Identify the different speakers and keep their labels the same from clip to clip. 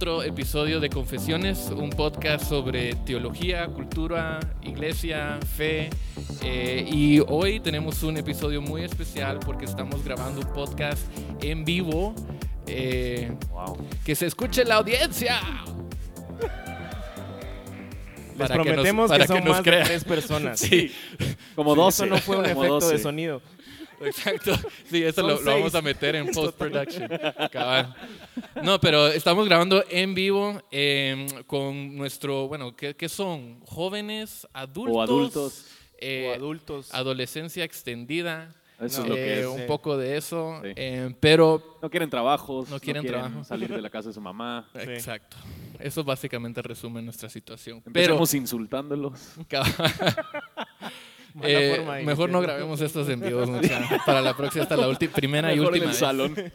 Speaker 1: otro episodio de Confesiones, un podcast sobre teología, cultura, iglesia, fe. Eh, y hoy tenemos un episodio muy especial porque estamos grabando un podcast en vivo. Eh, Que se escuche la audiencia.
Speaker 2: Les
Speaker 1: Para que nos-
Speaker 2: prometemos que,
Speaker 1: para
Speaker 2: son
Speaker 1: que nos
Speaker 2: más
Speaker 1: crea.
Speaker 2: de tres personas.
Speaker 1: Sí,
Speaker 3: Como 12.
Speaker 2: Eso no fue un
Speaker 3: como
Speaker 2: efecto
Speaker 3: 12.
Speaker 2: de sonido.
Speaker 1: Exacto. Sí, eso lo, lo vamos a meter en post-production. No, pero estamos grabando en vivo eh, con nuestro, bueno, ¿qué, qué son? ¿Jóvenes? ¿Adultos?
Speaker 3: O adultos.
Speaker 1: eh,
Speaker 2: o adultos.
Speaker 1: adolescencia extendida.
Speaker 3: Eso
Speaker 2: No,
Speaker 3: es lo
Speaker 1: eh,
Speaker 3: que es.
Speaker 1: un poco de eso.
Speaker 3: Sí.
Speaker 1: eh, pero,
Speaker 3: No quieren trabajos.
Speaker 1: No quieren trabajo.
Speaker 3: salir de la casa de su mamá.
Speaker 2: Sí.
Speaker 1: exacto. Eso básicamente resume nuestra situación. Pero,
Speaker 3: Empezamos insultándolos.
Speaker 1: eh, mejor no grabemos estos en vivo. Para la próxima, hasta la última, primera y
Speaker 3: Mejor
Speaker 1: última
Speaker 3: en el
Speaker 1: vez.
Speaker 3: salón.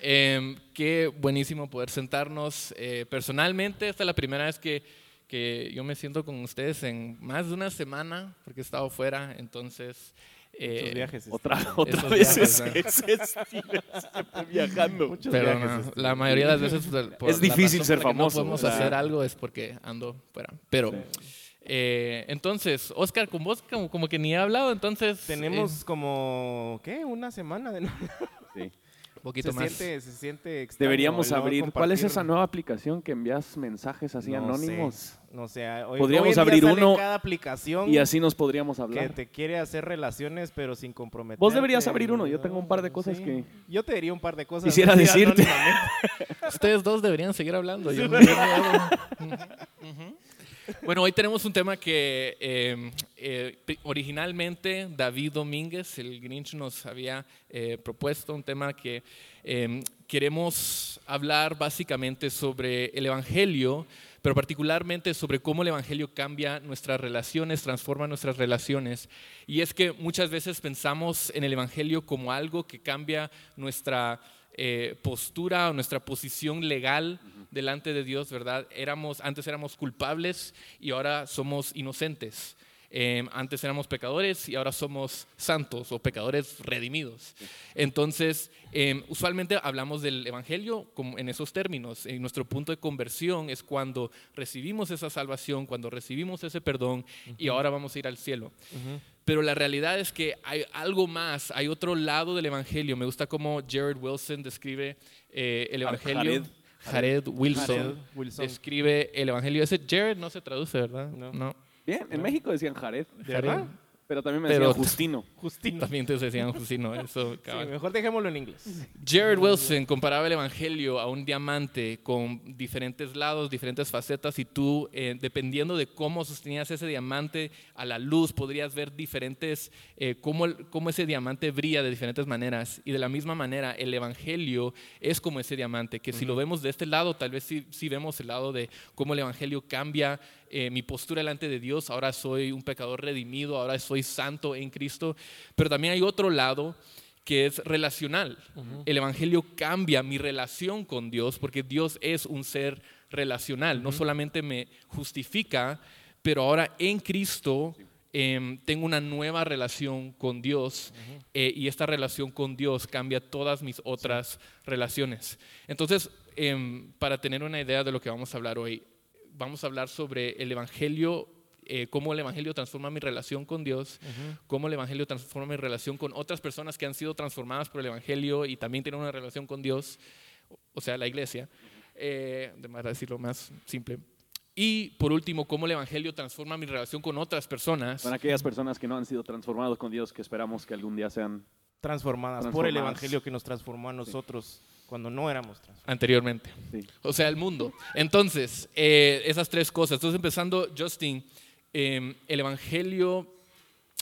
Speaker 1: Eh, qué buenísimo poder sentarnos. Eh, personalmente, esta es la primera vez que, que yo me siento con ustedes en más de una semana, porque he estado fuera, entonces... eh,
Speaker 2: Muchos viajes.
Speaker 3: Otra, otra vez
Speaker 1: viajes,
Speaker 3: es, es, es- viajando.
Speaker 2: Muchos
Speaker 1: Pero
Speaker 2: viajes,
Speaker 1: no,
Speaker 2: este,
Speaker 1: la mayoría de las veces pues, por
Speaker 3: Es difícil ser famoso,
Speaker 1: No podemos
Speaker 3: o sea.
Speaker 1: hacer algo es porque ando fuera. Pero eh, entonces, Oscar, con vos como, como que ni he hablado, entonces
Speaker 2: Tenemos
Speaker 1: eh,
Speaker 2: como, ¿qué? Una semana de no
Speaker 3: Sí.
Speaker 1: un poquito
Speaker 2: se
Speaker 1: más.
Speaker 2: Siente, se siente extraño
Speaker 3: Deberíamos
Speaker 2: no
Speaker 3: abrir. ¿Cuál es esa nueva aplicación que envías mensajes así
Speaker 2: No
Speaker 3: anónimos?
Speaker 2: sé, No sé. hoy-
Speaker 3: Podríamos
Speaker 2: hoy en día
Speaker 3: abrir
Speaker 2: sale
Speaker 3: uno
Speaker 2: cada aplicación
Speaker 3: Y así nos podríamos
Speaker 2: que
Speaker 3: hablar.
Speaker 2: te quiere hacer relaciones pero sin comprometer.
Speaker 3: Vos deberías abrir uno, yo tengo un par de cosas
Speaker 2: Sí.
Speaker 3: que-
Speaker 2: Yo te diría un par de cosas.
Speaker 3: Quisiera decirte.
Speaker 2: anónimamente.
Speaker 1: Ustedes dos deberían seguir hablando. yo no- yo no hablo. Ujú, ujú. Bueno, hoy tenemos un tema que eh, eh, pri- originalmente David Domínguez, el Grinch, nos había eh, propuesto, un tema que eh, queremos hablar básicamente sobre el Evangelio, pero particularmente sobre cómo el Evangelio cambia nuestras relaciones, transforma nuestras relaciones. Y es que muchas veces pensamos en el Evangelio como algo que cambia nuestra eh, postura o nuestra posición legal delante de Dios, ¿verdad? Éramos, antes éramos culpables y ahora somos inocentes. Eh, antes éramos pecadores y ahora somos santos o pecadores redimidos. Entonces, eh, usualmente hablamos del Evangelio como en esos términos. En nuestro punto de conversión es cuando recibimos esa salvación, cuando recibimos ese perdón y ahora vamos a ir al cielo. Pero la realidad es que hay algo más, hay otro lado del Evangelio. Me gusta cómo Jared Wilson describe eh, el Evangelio.
Speaker 3: Jared.
Speaker 1: Jared Wilson,
Speaker 2: Jared Wilson.
Speaker 1: describe el Evangelio. Ese Jared no se traduce, ¿verdad?
Speaker 2: No.
Speaker 3: Bien, en México decían Jared,
Speaker 2: ¿De verdad?
Speaker 3: Pero también me decían Justino.
Speaker 2: Justino.
Speaker 1: También te decían Justino, eso.
Speaker 2: Sí, mejor dejémoslo en inglés.
Speaker 1: Jared Wilson comparaba el Evangelio a un diamante con diferentes lados, diferentes facetas, y tú, eh, dependiendo de cómo sostenías ese diamante a la luz, podrías ver diferentes, eh, cómo, cómo ese diamante brilla de diferentes maneras. Y de la misma manera, el Evangelio es como ese diamante, que si lo vemos de este lado, tal vez sí, sí vemos el lado de cómo el Evangelio cambia eh, mi postura delante de Dios. Ahora soy un pecador redimido, ahora soy santo en Cristo. Pero también hay otro lado que es relacional. El Evangelio cambia mi relación con Dios porque Dios es un ser relacional. No solamente me justifica, pero ahora en Cristo em, tengo una nueva relación con Dios eh, y esta relación con Dios cambia todas mis otras relaciones. Entonces, em, para tener una idea de lo que vamos a hablar hoy, vamos a hablar sobre el Evangelio, eh, cómo el Evangelio transforma mi relación con Dios, cómo el Evangelio transforma mi relación con otras personas que han sido transformadas por el Evangelio y también tienen una relación con Dios, o sea, la iglesia, eh, de manera decirlo más simple. Y por último, cómo el Evangelio transforma mi relación con otras personas.
Speaker 3: Son aquellas personas que no han sido transformados con Dios que esperamos que algún día sean.
Speaker 2: Transformadas, por el
Speaker 3: Transformadas.
Speaker 2: evangelio que nos transformó a nosotros cuando no éramos transformados.
Speaker 1: anteriormente.
Speaker 3: Sí.
Speaker 1: O sea, el mundo. Entonces, eh, esas tres cosas. Entonces, empezando, Justin, eh, el Evangelio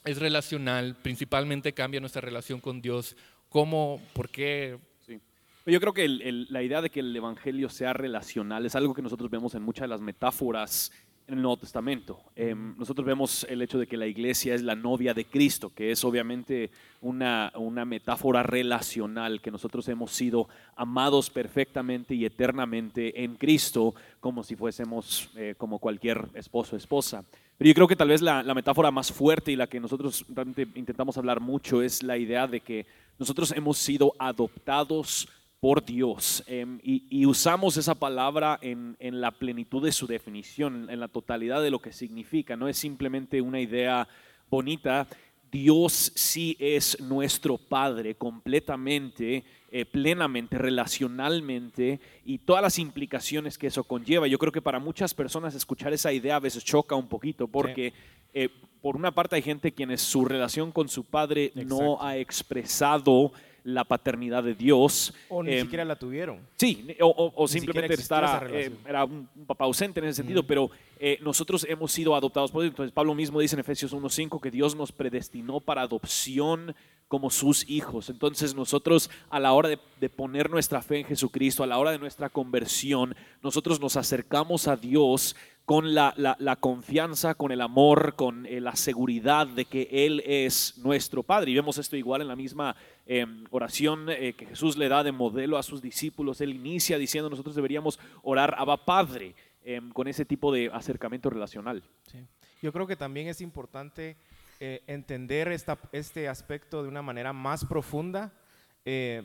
Speaker 1: es relacional, principalmente cambia nuestra relación con Dios. ¿Cómo? ¿Por qué?
Speaker 3: Sí. Yo creo que el- el- la idea de que el evangelio sea relacional es algo que nosotros vemos en muchas de las metáforas en el Nuevo Testamento. Em, nosotros vemos el hecho de que la iglesia es la novia de Cristo, que es obviamente una, una metáfora relacional, que nosotros hemos sido amados perfectamente y eternamente en Cristo, como si fuésemos eh, como cualquier esposo o esposa. Pero yo creo que tal vez la, la metáfora más fuerte y la que nosotros realmente intentamos hablar mucho es la idea de que nosotros hemos sido adoptados por Dios. Em, y, y usamos esa palabra en, en la plenitud de su definición, en la totalidad de lo que significa. No es simplemente una idea bonita. Dios sí es nuestro Padre completamente, eh, plenamente, relacionalmente y todas las implicaciones que eso conlleva. Yo creo que para muchas personas escuchar esa idea a veces choca un poquito porque eh, por una parte hay gente quienes su relación con su Padre no
Speaker 2: Exacto.
Speaker 3: ha expresado la paternidad de Dios.
Speaker 2: O ni
Speaker 3: Em,
Speaker 2: siquiera la tuvieron.
Speaker 3: Sí, o, o- o
Speaker 2: Ni
Speaker 3: simplemente estar,
Speaker 2: relación.
Speaker 3: era un, un papá ausente en ese sentido, pero eh, nosotros hemos sido adoptados por Dios. Entonces Pablo mismo dice en Efesios 1.5 que Dios nos predestinó para adopción como sus hijos. Entonces nosotros a la hora de, de poner nuestra fe en Jesucristo, a la hora de nuestra conversión, nosotros nos acercamos a Dios con la, la- confianza, con el amor, con eh, la seguridad de que Él es nuestro Padre. Y vemos esto igual en la misma eh, oración eh, que Jesús le da de modelo a sus discípulos. Él inicia diciendo nosotros deberíamos orar Abba Padre eh, con ese tipo de acercamiento relacional.
Speaker 2: Sí. Yo creo que también es importante eh, entender esta- este aspecto de una manera más profunda,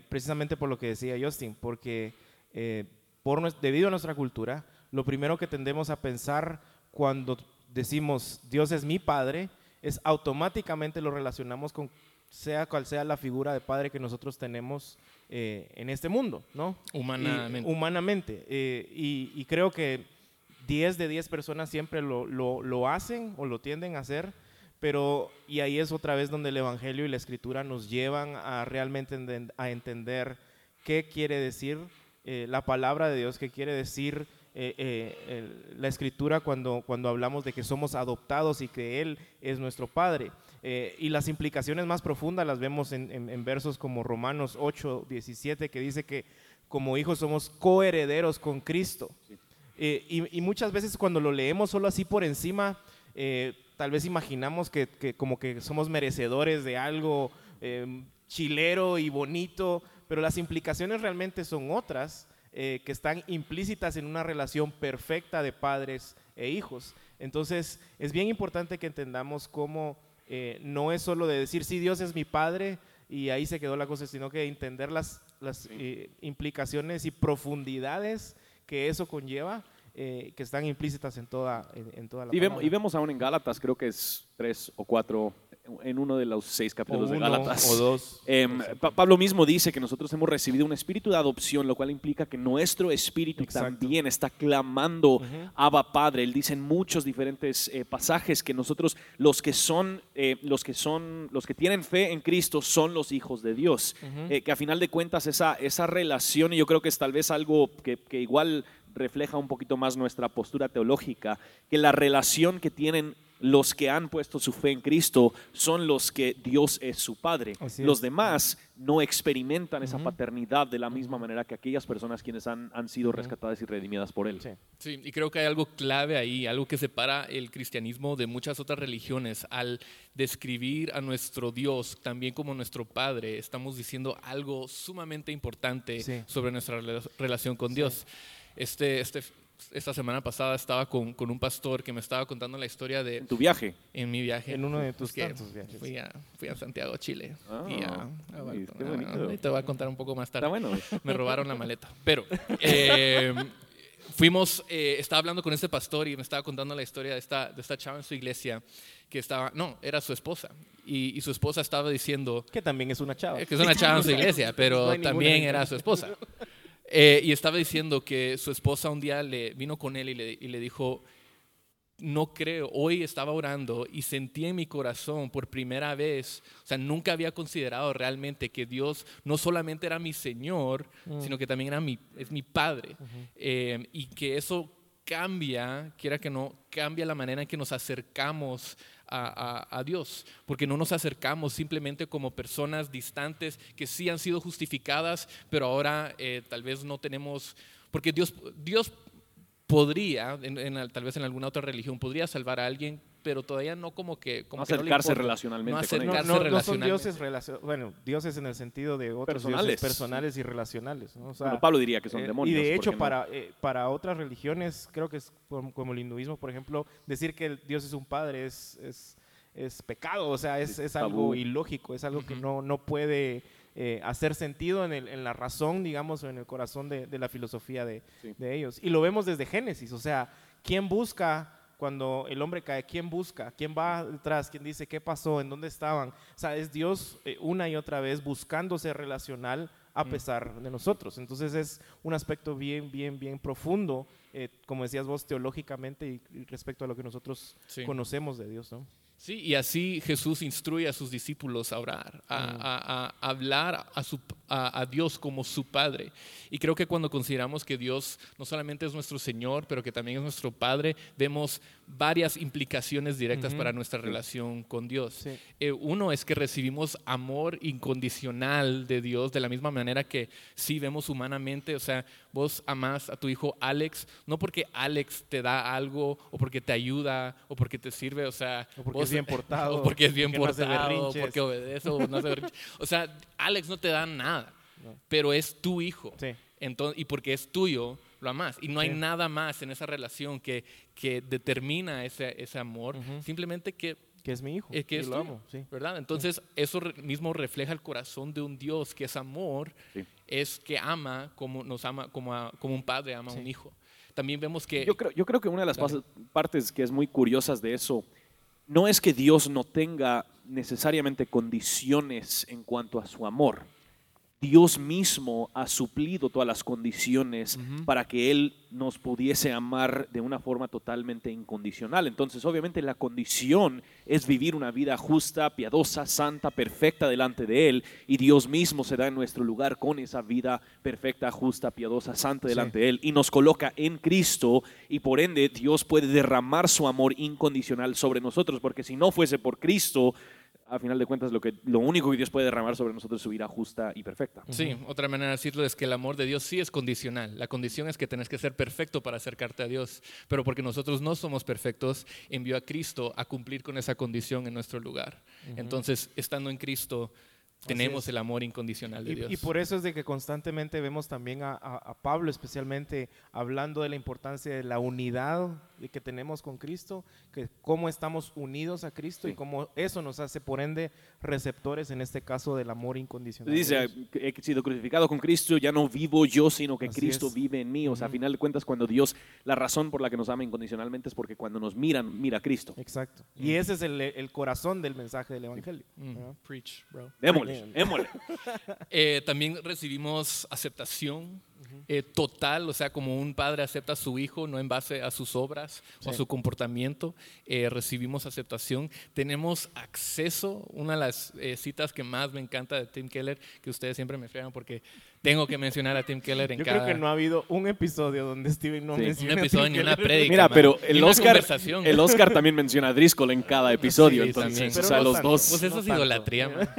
Speaker 2: precisamente por lo que decía Justin, porque por, debido a nuestra cultura, lo primero que tendemos a pensar cuando decimos Dios es mi Padre, es automáticamente lo relacionamos con sea cual sea la figura de Padre que nosotros tenemos eh, en este mundo, ¿no?
Speaker 1: Humanamente.
Speaker 2: Y- humanamente. eh, y, y creo que 10 de 10 personas siempre lo, lo- lo hacen o lo tienden a hacer, pero y ahí es otra vez donde el Evangelio y la Escritura nos llevan a realmente a entender qué quiere decir eh, la palabra de Dios, qué quiere decir eh, eh, el- la Escritura cuando, cuando hablamos de que somos adoptados y que Él es nuestro Padre. Eh, y las implicaciones más profundas las vemos en, en- en versos como Romanos 8, 17, que dice que como hijos somos coherederos con Cristo. Y, y muchas veces cuando lo leemos solo así por encima, tal vez imaginamos que, que como que somos merecedores de algo chilero y bonito, pero las implicaciones realmente son otras eh, que están implícitas en una relación perfecta de padres e hijos. Entonces es bien importante que entendamos cómo eh, no es solo de decir, sí, Dios es mi padre y ahí se quedó la cosa, sino que entender las, las eh, implicaciones y profundidades que eso conlleva, eh, que están implícitas en toda, en, en toda la
Speaker 3: Y vemos, y vemos aún en Gálatas, creo que es tres o cuatro, en uno de los seis
Speaker 2: o
Speaker 3: capítulos de Gálatas.
Speaker 2: o dos.
Speaker 3: Em. Pa- Pablo mismo dice que nosotros hemos recibido un espíritu de adopción, lo cual implica que nuestro espíritu
Speaker 2: Exacto.
Speaker 3: también está clamando
Speaker 2: Ujú.
Speaker 3: Abba Padre. Él dice en muchos diferentes eh, pasajes que nosotros, los que son, eh, los que son, los que tienen fe en Cristo, son los hijos de Dios. Que a final de cuentas esa, esa relación, y yo creo que es tal vez algo que, que igual refleja un poquito más nuestra postura teológica, que la relación que tienen los que han puesto su fe en Cristo son los que Dios es su Padre.
Speaker 2: Así
Speaker 3: los
Speaker 2: es.
Speaker 3: demás no experimentan esa
Speaker 2: Ujú.
Speaker 3: paternidad de la misma manera que aquellas personas quienes han, han sido rescatadas y redimidas por Él.
Speaker 2: Sí.
Speaker 1: Sí, y creo que hay algo clave ahí, algo que separa el cristianismo de muchas otras religiones. Al describir a nuestro Dios también como nuestro Padre, estamos diciendo algo sumamente importante
Speaker 2: Sí.
Speaker 1: sobre nuestra rela- relación con Dios. Este, este, esta semana pasada estaba con, con un pastor que me estaba contando la historia de
Speaker 3: En tu viaje.
Speaker 1: en mi viaje.
Speaker 2: En uno de tus tantos viajes.
Speaker 1: Fui a, fui a Santiago, Chile.
Speaker 3: Ah,
Speaker 1: y a- a-
Speaker 3: uy, qué bonito.
Speaker 1: a- te voy a contar un poco más tarde
Speaker 3: Está bueno.
Speaker 1: me robaron la maleta. Pero eh, fuimos, eh, estaba hablando con este pastor y me estaba contando la historia de esta, de esta chava en su iglesia que estaba, no, era su esposa. Y, y su esposa estaba diciendo,
Speaker 2: Que también es una chava.
Speaker 1: eh, que es una chava en su iglesia, pero
Speaker 2: No
Speaker 1: también era su esposa. Eh, y estaba diciendo que su esposa un día le vino con él y le, y le dijo, no creo, hoy estaba orando y sentí en mi corazón por primera vez, o sea, nunca había considerado realmente que Dios no solamente era mi Señor,
Speaker 2: Mm.
Speaker 1: sino que también era mi, es mi Padre. Eh, y que eso cambia, quiera que no, cambia la manera en que nos acercamos a, Dios, porque no nos acercamos simplemente como personas distantes que sí han sido justificadas, pero ahora eh, tal vez no tenemos, porque Dios, Dios podría, tal vez en alguna otra religión, podría salvar a alguien, pero todavía no como que... Como
Speaker 3: No
Speaker 1: que no
Speaker 3: acercarse
Speaker 1: importa.
Speaker 3: relacionalmente
Speaker 1: No
Speaker 3: con
Speaker 1: acercarse
Speaker 2: No,
Speaker 3: ellos.
Speaker 2: no- no son dioses relacio- bueno, dioses en el sentido de otros
Speaker 3: Personales.
Speaker 2: dioses personales y relacionales. ¿no? O sea,
Speaker 3: Bueno, Pablo diría que son
Speaker 2: eh,
Speaker 3: demonios.
Speaker 2: y de
Speaker 3: ¿por
Speaker 2: hecho,
Speaker 3: no?
Speaker 2: para, eh, para otras religiones, creo que es como, como el hinduismo, por ejemplo, decir que el Dios es un padre es, es, es pecado, o sea, es, es algo ilógico, es algo que no, no puede eh, hacer sentido en, el- en la razón, digamos, o en el corazón de, de la filosofía de,
Speaker 3: Sí.
Speaker 2: de ellos. Y lo vemos desde Génesis, o sea, ¿quién busca cuando el hombre cae? ¿Quién busca? ¿Quién va detrás? ¿Quién dice qué pasó? ¿En dónde estaban? O sea, es Dios eh, una y otra vez buscándose relacional a pesar de nosotros. Entonces es un aspecto bien, bien, bien profundo, eh, como decías vos, teológicamente y, y respecto a lo que nosotros
Speaker 1: Sí.
Speaker 2: conocemos de Dios, ¿no?
Speaker 1: Sí, y así Jesús instruye a sus discípulos a orar, a, a- a hablar a, su- a- Dios como su Padre. Y creo que cuando consideramos que Dios no solamente es nuestro Señor, pero que también es nuestro Padre, vemos varias implicaciones directas
Speaker 2: Ujú.
Speaker 1: para nuestra relación con Dios.
Speaker 2: Sí.
Speaker 1: Eh, uno es que recibimos amor incondicional de Dios de la misma manera que sí vemos humanamente, o sea, vos amás a tu hijo Alex, no porque Alex te da algo o porque te ayuda o porque te sirve, o sea,
Speaker 2: O porque
Speaker 1: vos-
Speaker 2: es bien portado,
Speaker 1: o porque es bien
Speaker 2: porque no hace
Speaker 1: portado, porque obedece o no hace berrinches. O sea, Alex no te da nada, pero es tu hijo.
Speaker 2: Sí.
Speaker 1: Entonces, y porque es tuyo, lo amas. Y no hay
Speaker 2: Sí.
Speaker 1: nada más en esa relación que, que determina ese, ese amor, simplemente que
Speaker 2: Que es mi hijo.
Speaker 1: es que
Speaker 2: y
Speaker 1: es
Speaker 2: lo
Speaker 1: tuyo,
Speaker 2: amo, sí.
Speaker 1: ¿verdad? Entonces, eso re- mismo refleja el corazón de un Dios que es amor,
Speaker 3: Sí.
Speaker 1: es que ama como nos ama, como, a- como un padre ama a un hijo. También vemos que
Speaker 3: Yo creo, yo creo que una de las
Speaker 1: Dale.
Speaker 3: partes que es muy curiosas de eso no es que Dios no tenga necesariamente condiciones en cuanto a su amor. Dios mismo ha suplido todas las condiciones para que Él nos pudiese amar de una forma totalmente incondicional. Entonces, obviamente, la condición es vivir una vida justa, piadosa, santa, perfecta delante de Él, y Dios mismo se da en nuestro lugar con esa vida perfecta, justa, piadosa, santa
Speaker 2: Sí.
Speaker 3: delante de Él, y nos coloca en Cristo, y por ende Dios puede derramar su amor incondicional sobre nosotros, porque si no fuese por Cristo, a final de cuentas, lo, que, lo único que Dios puede derramar sobre nosotros es su ira justa y perfecta.
Speaker 1: Sí, otra manera de decirlo es que el amor de Dios sí es condicional. La condición es que tenés que ser perfecto para acercarte a Dios, pero porque nosotros no somos perfectos, envió a Cristo a cumplir con esa condición en nuestro lugar. Entonces, estando en Cristo, tenemos el amor incondicional de
Speaker 2: Y,
Speaker 1: Dios.
Speaker 2: y por eso es de que constantemente vemos también a, a- a Pablo especialmente hablando de la importancia de la unidad que tenemos con Cristo, que cómo estamos unidos a Cristo y
Speaker 3: Sí.
Speaker 2: cómo eso nos hace por ende receptores en este caso del amor incondicional.
Speaker 3: Dice, he sido crucificado con Cristo, ya no vivo yo, sino que
Speaker 2: Así
Speaker 3: Cristo
Speaker 2: es.
Speaker 3: vive en mí. O sea, a
Speaker 2: Ujú.
Speaker 3: final de cuentas, cuando Dios, la razón por la que nos ama incondicionalmente es porque cuando nos miran, mira a Cristo.
Speaker 2: Exacto. Y ese es el, el corazón del mensaje del Evangelio.
Speaker 1: Mm, preach, bro.
Speaker 3: Démosle,
Speaker 2: Bien.
Speaker 3: démosle.
Speaker 1: Eh, también recibimos aceptación eh, total, o sea, como un padre acepta a su hijo, no en base a sus obras o a
Speaker 2: Sí.
Speaker 1: su comportamiento, eh, recibimos aceptación. Tenemos acceso, una de las eh, citas que más me encanta de Tim Keller, que ustedes siempre me fregan porque tengo que mencionar a Tim Keller en
Speaker 2: Yo
Speaker 1: cada
Speaker 2: creo que no ha habido un episodio donde Steven no
Speaker 3: Sí. Un
Speaker 2: mencione
Speaker 1: un
Speaker 2: a
Speaker 1: episodio
Speaker 2: Tim
Speaker 1: ni una
Speaker 2: Keller.
Speaker 1: prédica.
Speaker 3: Mira,
Speaker 1: man.
Speaker 3: pero el Oscar, el Oscar también menciona a Driscoll en cada episodio.
Speaker 1: Sí,
Speaker 3: entonces, o sea,
Speaker 2: no
Speaker 3: los
Speaker 2: tanto.
Speaker 3: dos.
Speaker 1: Pues eso
Speaker 2: No
Speaker 1: es
Speaker 2: tanto.
Speaker 1: idolatría, man.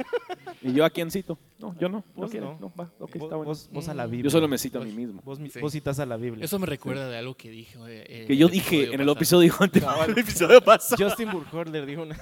Speaker 3: ¿Y yo a quién cito? No, yo no. No
Speaker 2: Vos
Speaker 3: quiere.
Speaker 2: no.
Speaker 3: No, va, ok,
Speaker 2: Vos-
Speaker 3: está bueno.
Speaker 2: vos- vos a la Biblia.
Speaker 3: Yo solo me cito a mí mismo.
Speaker 2: Vos, mi-
Speaker 1: Sí.
Speaker 2: vos citas a la Biblia.
Speaker 1: Eso me recuerda de algo que dije. eh,
Speaker 3: Que yo dije en el
Speaker 1: pasado.
Speaker 3: episodio anterior. el episodio pasado.
Speaker 2: Justin Burkholder dijo una...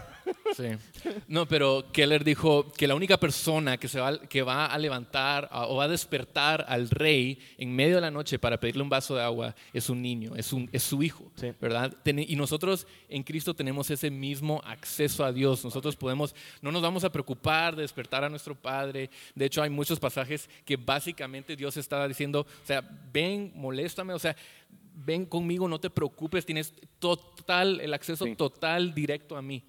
Speaker 1: Sí. No, pero Keller dijo que la única persona que, se va, que va a levantar a- o va a despertar al rey en medio de la noche para pedirle un vaso de agua es un niño, es, un, es su hijo,
Speaker 2: Sí.
Speaker 1: ¿verdad? Ten- y nosotros en Cristo tenemos ese mismo acceso a Dios. Nosotros podemos, no nos vamos a preocupar de despertar a nuestro Padre. De hecho, hay muchos pasajes que básicamente Dios estaba diciendo, o sea, ven, moléstame, o sea, ven conmigo, no te preocupes, tienes total, el acceso
Speaker 3: Sí.
Speaker 1: total directo a mí.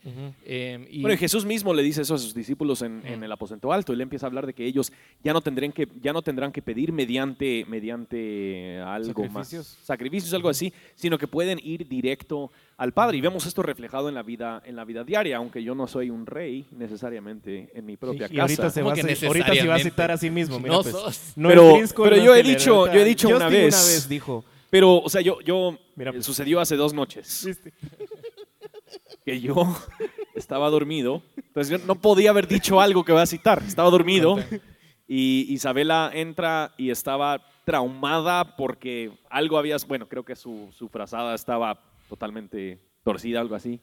Speaker 1: Eh, y-
Speaker 3: Bueno, y Jesús mismo le dice eso a sus discípulos en, en el aposento alto. Él empieza a hablar de que ellos ya no tendrán que, ya no tendrán que pedir mediante, mediante algo
Speaker 2: Sacrificios.
Speaker 3: más. Sacrificios, algo así, sino que pueden ir directo al Padre. Y vemos esto reflejado en la vida, en la vida diaria, aunque yo no soy un rey necesariamente en mi propia
Speaker 2: y
Speaker 3: casa.
Speaker 2: ahorita se, va a,
Speaker 1: ¿Cómo que
Speaker 2: ci- ahorita se va a citar a sí mismo. Mira,
Speaker 1: No
Speaker 2: pues.
Speaker 1: sos.
Speaker 2: No
Speaker 3: Pero- pero yo
Speaker 2: es
Speaker 3: he dicho- yo he dicho una
Speaker 2: Justin
Speaker 3: vez-
Speaker 2: una vez dijo,
Speaker 3: Pero, o sea, yo, yo
Speaker 2: Mira, pues.
Speaker 3: sucedió hace dos noches
Speaker 2: ¿viste?
Speaker 3: que yo estaba dormido. Entonces yo no podía haber dicho algo que voy a citar. Estaba dormido y Isabela entra y estaba traumada porque algo había, bueno, creo que su, su frazada estaba totalmente torcida, algo así.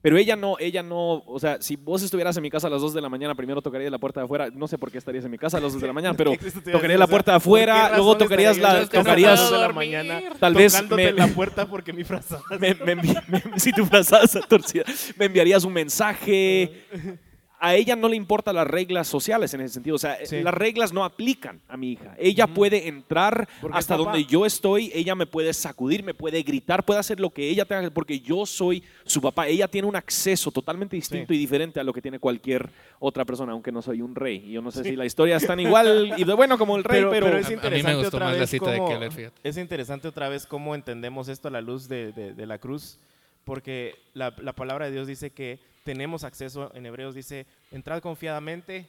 Speaker 3: Pero ella no, ella no, o sea, si vos estuvieras en mi casa a las 2 de la mañana, primero tocarías la puerta de afuera, no sé por qué estarías en mi casa a las 2 de la mañana, pero tocarías la puerta de
Speaker 2: ¿por qué
Speaker 3: afuera, luego tocarías la, tocarías,
Speaker 2: dos de la mañana
Speaker 3: tal vez me-
Speaker 2: la puerta porque mi frazada
Speaker 3: me- me me- si tu frazada está torcida, me enviarías un mensaje, a ella no le importan las reglas sociales en ese sentido. O sea,
Speaker 2: Sí.
Speaker 3: las reglas no aplican a mi hija. Ella puede entrar
Speaker 2: Porque
Speaker 3: hasta
Speaker 2: papá.
Speaker 3: donde yo estoy, ella me puede sacudir, me puede gritar, puede hacer lo que ella tenga, que- porque yo soy su papá. Ella tiene un acceso totalmente distinto
Speaker 2: Sí.
Speaker 3: y diferente a lo que tiene cualquier otra persona, aunque no soy un rey. Y yo no sé si la historia es tan igual y de bueno como el rey, pero,
Speaker 2: es
Speaker 1: A- a mí me
Speaker 2: interesante
Speaker 1: gustó
Speaker 2: otra
Speaker 1: más la
Speaker 2: vez
Speaker 1: cita de
Speaker 2: cómo-
Speaker 1: Keller, fíjate.
Speaker 2: Es interesante otra vez cómo entendemos esto a la luz de, de- de la cruz, porque la, la palabra de Dios dice que tenemos acceso, en Hebreos dice, entrad confiadamente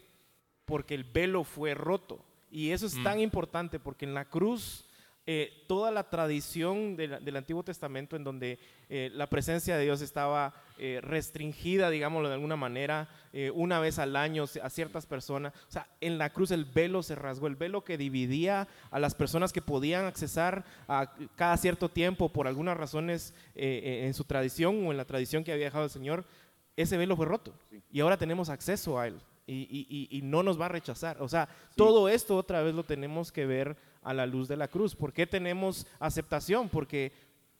Speaker 2: porque el velo fue roto. Y eso es
Speaker 1: Mm.
Speaker 2: tan importante porque en la cruz eh, toda la tradición de la- del Antiguo Testamento en donde eh, la presencia de Dios estaba eh, restringida, digámoslo de alguna manera, eh, una vez al año a ciertas personas. O sea, en la cruz el velo se rasgó, el velo que dividía a las personas que podían accesar a cada cierto tiempo por algunas razones eh, eh, en su tradición o en la tradición que había dejado el Señor, ese velo fue roto. Y ahora tenemos acceso a él. Y, y- y- no nos va a rechazar. O sea, todo esto otra vez lo tenemos que ver a la luz de la cruz. ¿Por qué tenemos aceptación? Porque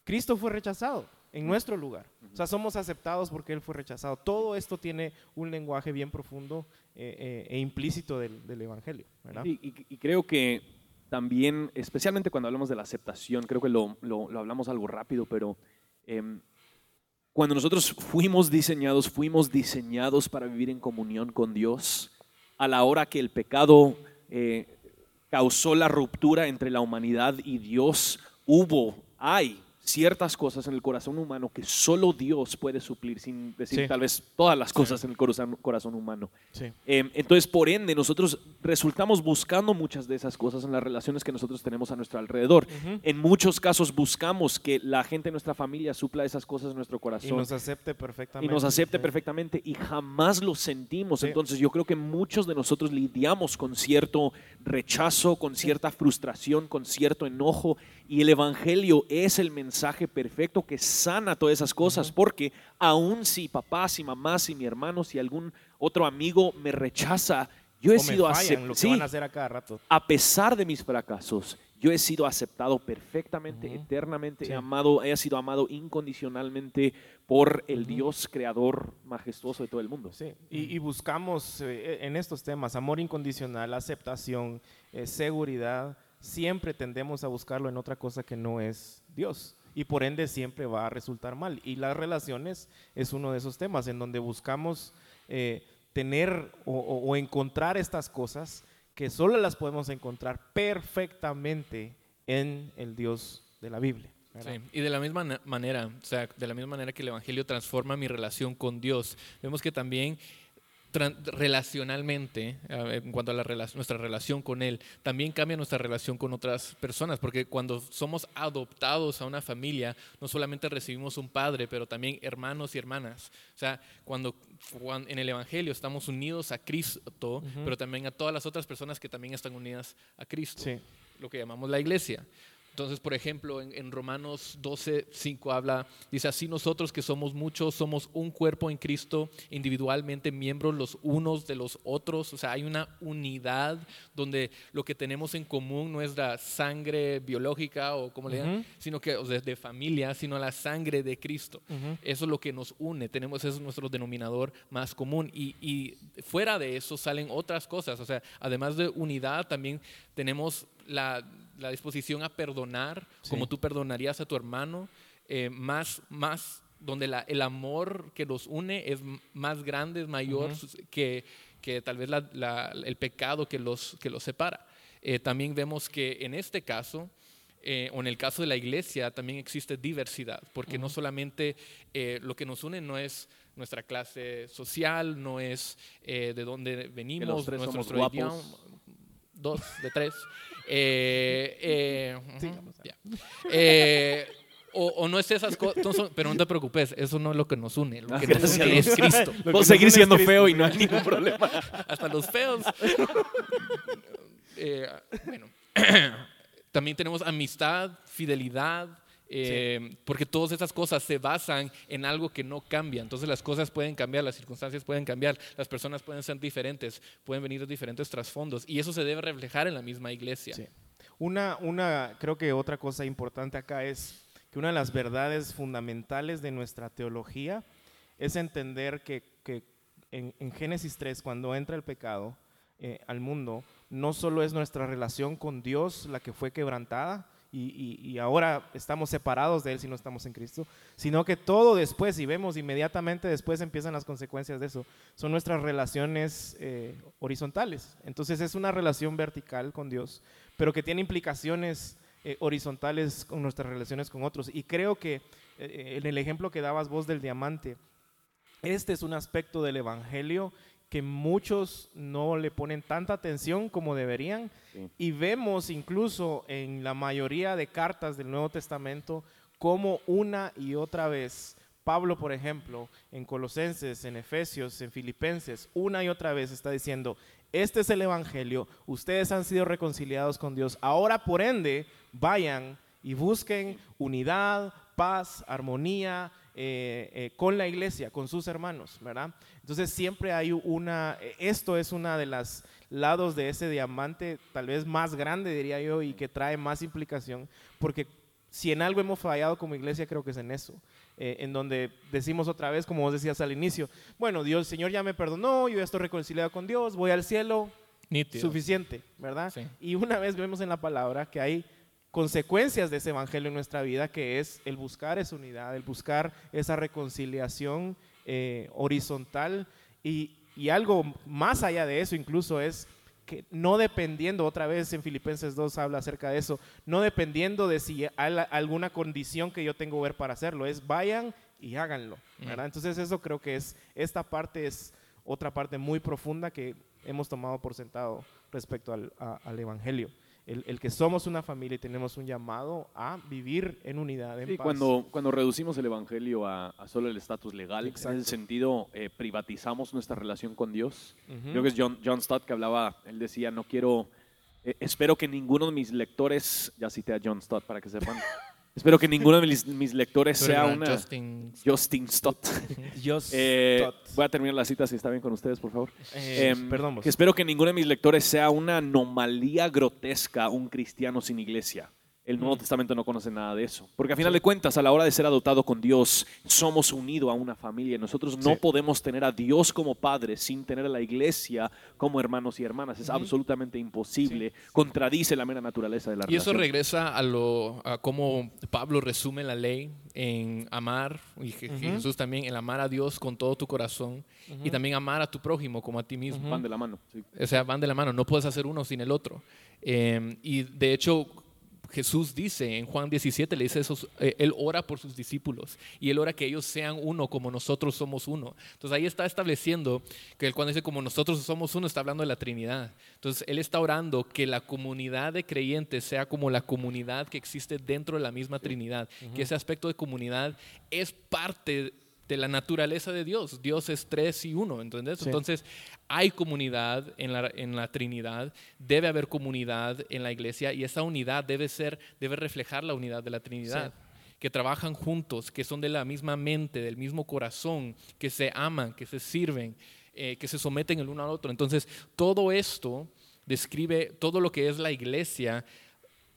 Speaker 2: Cristo fue rechazado en nuestro lugar. O sea, somos aceptados porque Él fue rechazado. Todo esto tiene un lenguaje bien profundo eh, eh, e implícito del, del Evangelio. ¿verdad?
Speaker 3: Y, y- y creo que también, especialmente cuando hablamos de la aceptación, creo que lo, lo- lo hablamos algo rápido, pero em, cuando nosotros fuimos diseñados, fuimos diseñados para vivir en comunión con Dios, a la hora que el pecado eh, causó la ruptura entre la humanidad y Dios, hubo, hay ciertas cosas en el corazón humano que solo Dios puede suplir, sin decir
Speaker 2: Sí.
Speaker 3: tal vez todas las cosas en el corazón, corazón humano.
Speaker 2: Sí.
Speaker 3: Eh, entonces, por ende, nosotros resultamos buscando muchas de esas cosas en las relaciones que nosotros tenemos a nuestro alrededor. En muchos casos buscamos que la gente de nuestra familia supla esas cosas en nuestro
Speaker 2: Y
Speaker 3: corazón
Speaker 2: nos acepte
Speaker 3: y
Speaker 2: perfectamente.
Speaker 3: nos acepte perfectamente y jamás lo sentimos. Entonces yo creo que muchos de nosotros lidiamos con cierto rechazo, con cierta frustración, con cierto enojo y el Evangelio es el mensaje perfecto que sana todas esas cosas porque aun si papá, si mamá, si mi hermano, si algún otro amigo me rechaza, yo he
Speaker 2: O
Speaker 3: sido aceptado
Speaker 2: van a a
Speaker 3: pesar de mis fracasos, yo he sido aceptado perfectamente, eternamente,
Speaker 2: Sí.
Speaker 3: he, amado, he sido amado incondicionalmente por el Dios creador majestuoso de todo el mundo.
Speaker 2: Sí, y, y buscamos eh, en estos temas amor incondicional, aceptación, eh, seguridad, siempre tendemos a buscarlo en otra cosa que no es Dios. Y por ende siempre va a resultar mal. Y las relaciones es uno de esos temas en donde buscamos eh, tener o, encontrar estas cosas que solo las podemos encontrar perfectamente en el Dios de la Biblia.
Speaker 1: Y de la misma manera, o sea, de la misma manera que el Evangelio transforma mi relación con Dios, vemos que también relacionalmente, en cuanto a la nuestra relación con Él, también cambia nuestra relación con otras personas, porque cuando somos adoptados a una familia, no solamente recibimos un padre, pero también hermanos y hermanas. O sea, cuando, cuan- en el Evangelio estamos unidos a Cristo, pero también a todas las otras personas que también están unidas a Cristo
Speaker 2: Sí.
Speaker 1: lo que llamamos la iglesia. Entonces, por ejemplo, en, en Romanos 12, 5 habla, dice, así nosotros que somos muchos, somos un cuerpo en Cristo, individualmente miembros los unos de los otros. O sea, hay una unidad donde lo que tenemos en común no es la sangre biológica o como le llaman, sino que o sea, de familia, sino la sangre de Cristo. Eso es lo que nos une, tenemos, ese es nuestro denominador más común. Y, y fuera de eso salen otras cosas, o sea, además de unidad, también tenemos la, la disposición a perdonar,
Speaker 2: Sí.
Speaker 1: como tú perdonarías a tu hermano, eh, más, más, donde la- el amor que los une es más grande, es mayor
Speaker 2: Ujú.
Speaker 1: que, que tal vez la- la- el pecado que los, que los separa. Eh, también vemos que en este caso, eh, o en el caso de la iglesia, también existe diversidad, porque no solamente eh, lo que nos une no es nuestra clase social, no es eh, de dónde venimos, nuestro idioma, dos de tres. Eh, eh, ya. Eh, o, o no es esas cosas, pero no te preocupes, eso no es lo que nos une, lo que nos une es Cristo.
Speaker 2: Une es
Speaker 3: siendo
Speaker 2: Cristo,
Speaker 3: feo y no hay ningún problema.
Speaker 1: hasta los feos. Eh, bueno, también tenemos amistad, fidelidad, eh, porque todas esas cosas se basan en algo que no cambia. Entonces las cosas pueden cambiar, las circunstancias pueden cambiar, las personas pueden ser diferentes, pueden venir de diferentes trasfondos y eso se debe reflejar en la misma iglesia.
Speaker 2: Sí. Una, una, creo que otra cosa importante acá es que una de las verdades fundamentales de nuestra teología es entender que, que en, en Génesis 3, cuando entra el pecado eh, al mundo, no solo es nuestra relación con Dios la que fue quebrantada, y, ahora estamos separados de Él si no estamos en Cristo, sino que todo después, y vemos inmediatamente después empiezan las consecuencias de eso, son nuestras relaciones eh, horizontales. Entonces es una relación vertical con Dios, pero que tiene implicaciones eh, horizontales con nuestras relaciones con otros. Y creo que eh, en el ejemplo que dabas vos del diamante, este es un aspecto del Evangelio que muchos no le ponen tanta atención como deberían.
Speaker 3: Sí.
Speaker 2: Y vemos incluso en la mayoría de cartas del Nuevo Testamento como una y otra vez Pablo, por ejemplo, en Colosenses, en Efesios, en Filipenses, una y otra vez está diciendo, este es el Evangelio, ustedes han sido reconciliados con Dios, ahora por ende vayan y busquen unidad, paz, armonía eh, eh, con la iglesia, con sus hermanos, ¿verdad? Entonces siempre hay una, esto es una de las lados de ese diamante, tal vez más grande, diría yo, y que trae más implicación, porque si en algo hemos fallado como iglesia, creo que es en eso, eh, en donde decimos otra vez, como vos decías al inicio, bueno, Dios, Señor ya me perdonó, yo ya estoy reconciliado con Dios, voy al cielo,
Speaker 1: Nítido.
Speaker 2: suficiente, ¿verdad?
Speaker 1: Sí.
Speaker 2: Y una vez vemos en la palabra que hay consecuencias de ese evangelio en nuestra vida, que es el buscar esa unidad, el buscar esa reconciliación eh, horizontal y, y algo más allá de eso incluso es que no dependiendo, otra vez en Filipenses 2 habla acerca de eso, no dependiendo de si hay alguna condición que yo tengo ver para hacerlo, es vayan y háganlo, ¿verdad? Entonces eso creo que es, esta parte es otra parte muy profunda que hemos tomado por sentado respecto al, a- al Evangelio. El, el que somos una familia y tenemos un llamado a vivir en unidad, en paz.
Speaker 3: cuando, cuando reducimos el evangelio a, a solo el estatus legal, en ese sentido eh, privatizamos nuestra relación con Dios.
Speaker 2: Ujú.
Speaker 3: Creo que es John, John Stott que hablaba, él decía, no quiero, eh, espero que ninguno de mis lectores, ya cité a John Stott para que sepan, espero que ninguno de mis, mis lectores sea una...
Speaker 1: Justin-
Speaker 3: Justin Stott.
Speaker 2: Just
Speaker 3: Eh, voy a terminar la cita si está bien con ustedes, por favor.
Speaker 2: Eh,
Speaker 3: Em,
Speaker 2: perdón, vos.
Speaker 3: que espero que ninguno de mis lectores sea una anomalía grotesca, un cristiano sin iglesia. El Nuevo. Testamento no conoce nada de eso. Porque a final de cuentas, a la hora de ser adoptado con Dios, somos unidos a una familia. Nosotros no
Speaker 2: Sí.
Speaker 3: podemos tener a Dios como Padre sin tener a la iglesia como hermanos y hermanas. Es absolutamente imposible. Contradice la mera naturaleza de la
Speaker 1: Y eso
Speaker 3: relación.
Speaker 1: regresa a lo a cómo Pablo resume la ley en amar y. Jesús también en amar a Dios con todo tu corazón y también amar a tu prójimo como a ti mismo.
Speaker 3: Van de la mano.
Speaker 1: O sea, van de la mano, no puedes hacer uno sin el otro. Eh, y de hecho, Jesús dice en Juan 17, le dice eso, eh, Él ora por sus discípulos y Él ora que ellos sean uno como nosotros somos uno. Entonces ahí está estableciendo que él cuando dice como nosotros somos uno, está hablando de la Trinidad. Entonces Él está orando que la comunidad de creyentes sea como la comunidad que existe dentro de la misma Trinidad, que ese aspecto de comunidad es parte de la naturaleza de Dios. Dios es tres y uno, ¿entendés?
Speaker 2: Sí.
Speaker 1: Entonces, hay comunidad en la, en la Trinidad, debe haber comunidad en la iglesia y esa unidad debe ser, debe reflejar la unidad de la Trinidad. Que trabajan juntos, que son de la misma mente, del mismo corazón, que se aman, que se sirven, eh, que se someten el uno al otro. Entonces, todo esto describe todo lo que es la iglesia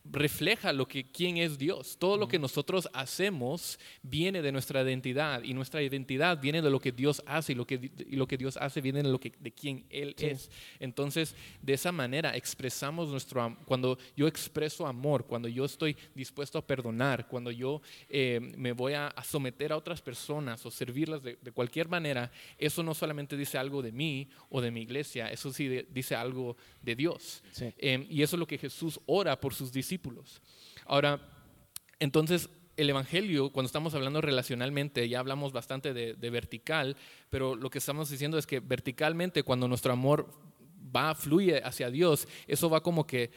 Speaker 1: refleja lo que quién es Dios. Todo lo que nosotros hacemos viene de nuestra identidad y nuestra identidad viene de lo que Dios hace y lo que, y lo que Dios hace viene de lo que de quién él
Speaker 2: Sí.
Speaker 1: es. Entonces, de esa manera expresamos nuestro cuando yo expreso amor, cuando yo estoy dispuesto a perdonar, cuando yo eh, me voy a, a someter a otras personas o servirlas de, de cualquier manera, eso no solamente dice algo de mí o de mi iglesia, eso sí de- dice algo de Dios.
Speaker 2: Sí.
Speaker 1: Eh, y eso es lo que Jesús ora por sus discípulos. Ahora, entonces, el Evangelio, cuando estamos hablando relacionalmente, ya hablamos bastante de, de vertical, pero lo que estamos diciendo es que verticalmente, cuando nuestro amor va, fluye hacia Dios, eso va como que,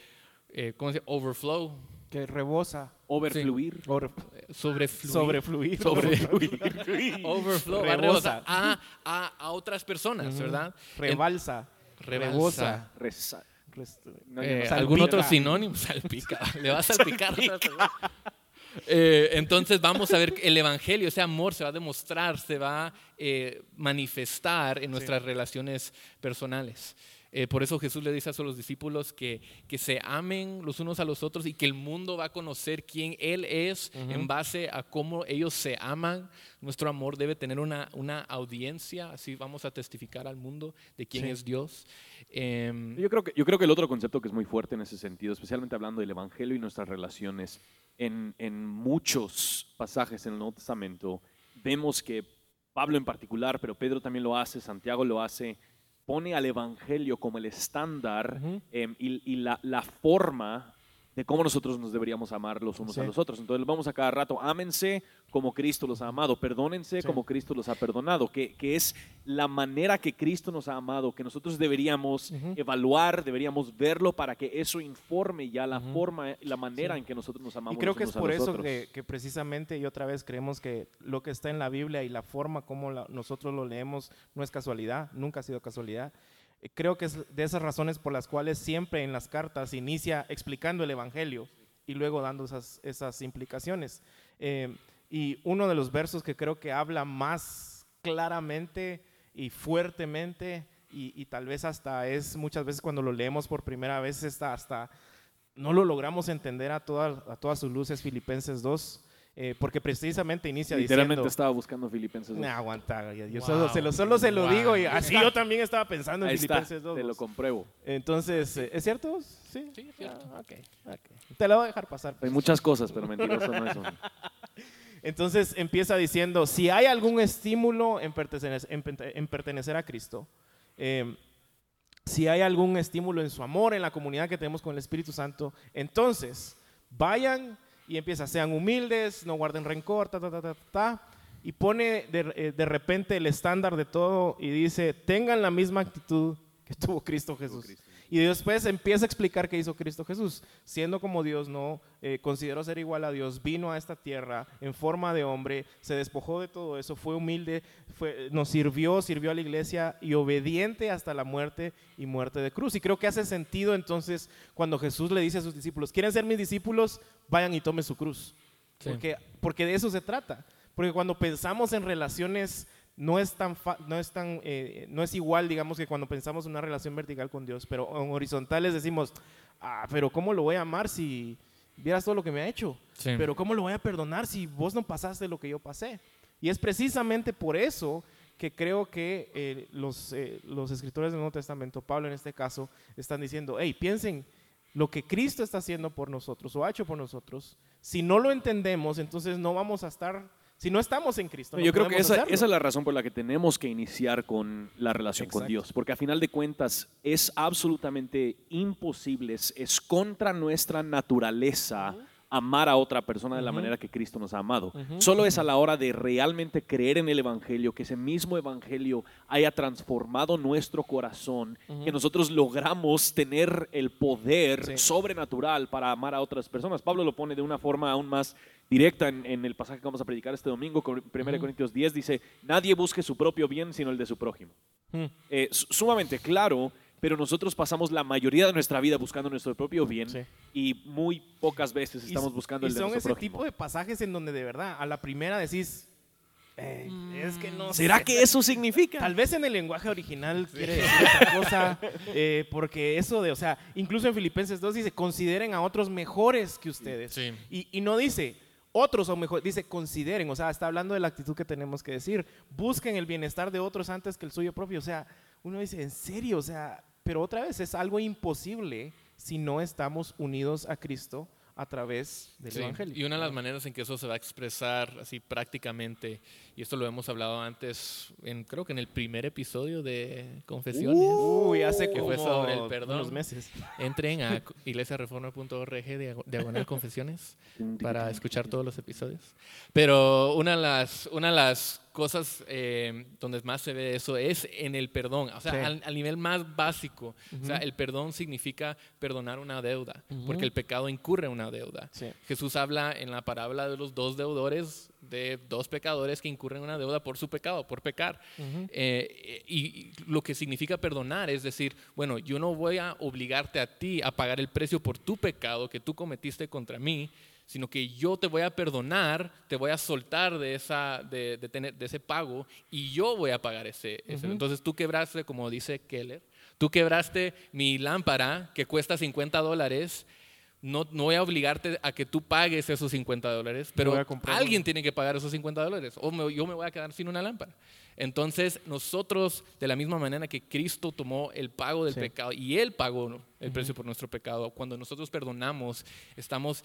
Speaker 1: eh, ¿cómo se dice? Overflow,
Speaker 2: que rebosa,
Speaker 3: Overfluir.
Speaker 2: over-
Speaker 1: sobrefluir.
Speaker 2: sobrefluir,
Speaker 1: Sobrefluir. Overflow,
Speaker 2: Rebosa.
Speaker 1: a, a, a otras personas. ¿verdad?
Speaker 2: rebalsa,
Speaker 1: Rebalsa.
Speaker 2: rebosa,
Speaker 3: Reza- No,
Speaker 1: Eh,
Speaker 3: no,
Speaker 1: ¿Algún otro sinónimo? Salpica. Le va a salpicar. Eh, entonces vamos a ver que el Evangelio, ese amor se va a demostrar, se va a eh, manifestar en nuestras relaciones personales. Eh, por eso Jesús le dice a sus discípulos que, que se amen los unos a los otros y que el mundo va a conocer quién Él es en base a cómo ellos se aman. Nuestro amor debe tener una, una audiencia, así vamos a testificar al mundo de quién es Dios.
Speaker 3: Em, yo, creo que, yo creo que el otro concepto que es muy fuerte en ese sentido, especialmente hablando del Evangelio y nuestras relaciones, en, en muchos pasajes en el Nuevo Testamento vemos que Pablo en particular, pero Pedro también lo hace, Santiago lo hace, pone al Evangelio como el estándar em, y, la, la, forma de cómo nosotros nos deberíamos amar los unos a los otros. Entonces vamos a cada rato, ámense como Cristo los ha amado, perdónense como Cristo los ha perdonado, que, que, es la manera que Cristo nos ha amado, que nosotros deberíamos evaluar, deberíamos verlo para que eso informe ya la forma, la manera en que nosotros nos amamos.
Speaker 2: Y creo que es por eso que, que, precisamente y otra vez creemos que lo que está en la Biblia y la forma como nosotros lo leemos no es casualidad, nunca ha sido casualidad creo que es de esas razones por las cuales siempre en las cartas inicia explicando el Evangelio y luego dando esas, esas implicaciones. Eh, y uno de los versos que creo que habla más claramente y fuertemente y, tal vez hasta es muchas veces cuando lo leemos por primera vez está hasta no lo logramos entender a, toda, a todas sus luces Filipenses 2 eh, porque precisamente inicia
Speaker 3: Literalmente estaba buscando Filipenses 2.
Speaker 2: No, aguanta, yo solo, se lo, solo se lo digo y así yo también estaba pensando en Filipenses 2.
Speaker 3: Te lo compruebo.
Speaker 2: Entonces, ¿es cierto? Sí. Sí, es cierto. Ah, okay, Te lo voy a dejar pasar.
Speaker 3: Hay muchas cosas, pero mentiroso no es
Speaker 2: Entonces empieza diciendo, si hay algún estímulo en pertenecer, en, pertenecer a Cristo, em, si hay algún estímulo en su amor, en la comunidad que tenemos con el Espíritu Santo, entonces vayan y empieza, sean humildes, no guarden rencor, ta, ta, ta, ta, ta, y pone de, eh, de repente el estándar de todo y dice, tengan la misma actitud que tuvo Cristo Jesús. Y después empieza a explicar qué hizo Cristo Jesús. Siendo como Dios, no eh, consideró ser igual a Dios, vino a esta tierra en forma de hombre, se despojó de todo eso, fue humilde, fue, nos sirvió, sirvió a la iglesia y obediente hasta la muerte y muerte de cruz. Y creo que hace sentido entonces cuando Jesús le dice a sus discípulos, ¿quieren ser mis discípulos? Vayan y tomen su cruz. Porque, porque de eso se trata. Porque cuando pensamos en relaciones no es tan, no es tan, eh, no es igual, digamos, que cuando pensamos en una relación vertical con Dios, pero en horizontales decimos, ah, pero ¿cómo lo voy a amar si vieras todo lo que me ha hecho? Pero ¿cómo lo voy a perdonar si vos no pasaste lo que yo pasé? Y es precisamente por eso que creo que eh, los, eh, los escritores del Nuevo Testamento, Pablo en este caso, están diciendo, hey, piensen lo que Cristo está haciendo por nosotros o ha hecho por nosotros. Si no lo entendemos, entonces no vamos a estar si no estamos en Cristo.
Speaker 3: Yo creo que esa, es la razón por la que tenemos que iniciar con la relación con Dios, porque a final de cuentas es absolutamente imposible, es, contra nuestra naturaleza. amar a otra persona de la manera que Cristo nos ha amado. Solo es a la hora de realmente creer en el Evangelio, que ese mismo Evangelio haya transformado nuestro corazón, que nosotros logramos tener el poder sobrenatural para amar a otras personas. Pablo lo pone de una forma aún más directa en, el pasaje que vamos a predicar este domingo, 1 Corintios 10, dice, nadie busque su propio bien sino el de su prójimo. Eh, sumamente claro, pero nosotros pasamos la mayoría de nuestra vida buscando nuestro propio bien y muy pocas veces estamos buscando el de nuestro prójimo.
Speaker 2: son ese tipo de pasajes en donde de verdad a la primera decís, es que no
Speaker 3: ¿Será que eso significa?
Speaker 2: Tal vez en el lenguaje original quiere decir otra cosa, eh, porque eso de, o sea, incluso en Filipenses 2 dice, consideren a otros mejores que ustedes. Y, y, no dice, otros o mejor, dice consideren, o sea, está hablando de la actitud que tenemos que decir, busquen el bienestar de otros antes que el suyo propio, o sea, uno dice, en serio, o sea, pero otra vez es algo imposible si no estamos unidos a Cristo a través del Evangelio.
Speaker 1: Y una de las maneras en que eso se va a expresar así prácticamente, y esto lo hemos hablado antes, en, creo que en el primer episodio de Confesiones,
Speaker 2: Uy, hace que
Speaker 1: fue sobre el perdón.
Speaker 2: unos meses.
Speaker 1: Entren a iglesiareforma.org diagonal confesiones para escuchar todos los episodios. Pero una de las, una de las cosas eh, donde más se ve eso es en el perdón, o sea, al, nivel más básico. O sea, el perdón significa perdonar una deuda, porque el pecado incurre una deuda. Jesús habla en la parábola de los dos deudores, de dos pecadores que incurren en una deuda por su pecado, por pecar. Eh, y, lo que significa perdonar es decir, bueno, yo no voy a obligarte a ti a pagar el precio por tu pecado que tú cometiste contra mí, sino que yo te voy a perdonar, te voy a soltar de, esa, de, de tener, de ese pago y yo voy a pagar ese. ese. Entonces tú quebraste, como dice Keller, tú quebraste mi lámpara que cuesta 50 dólares. No, no voy a obligarte a que tú pagues esos 50 dólares, pero alguien tiene que pagar esos 50 dólares o me- yo me voy a quedar sin una lámpara. Entonces, nosotros, de la misma manera que Cristo tomó el pago del
Speaker 2: Sí.
Speaker 1: pecado y Él pagó el precio por nuestro pecado, cuando nosotros perdonamos, estamos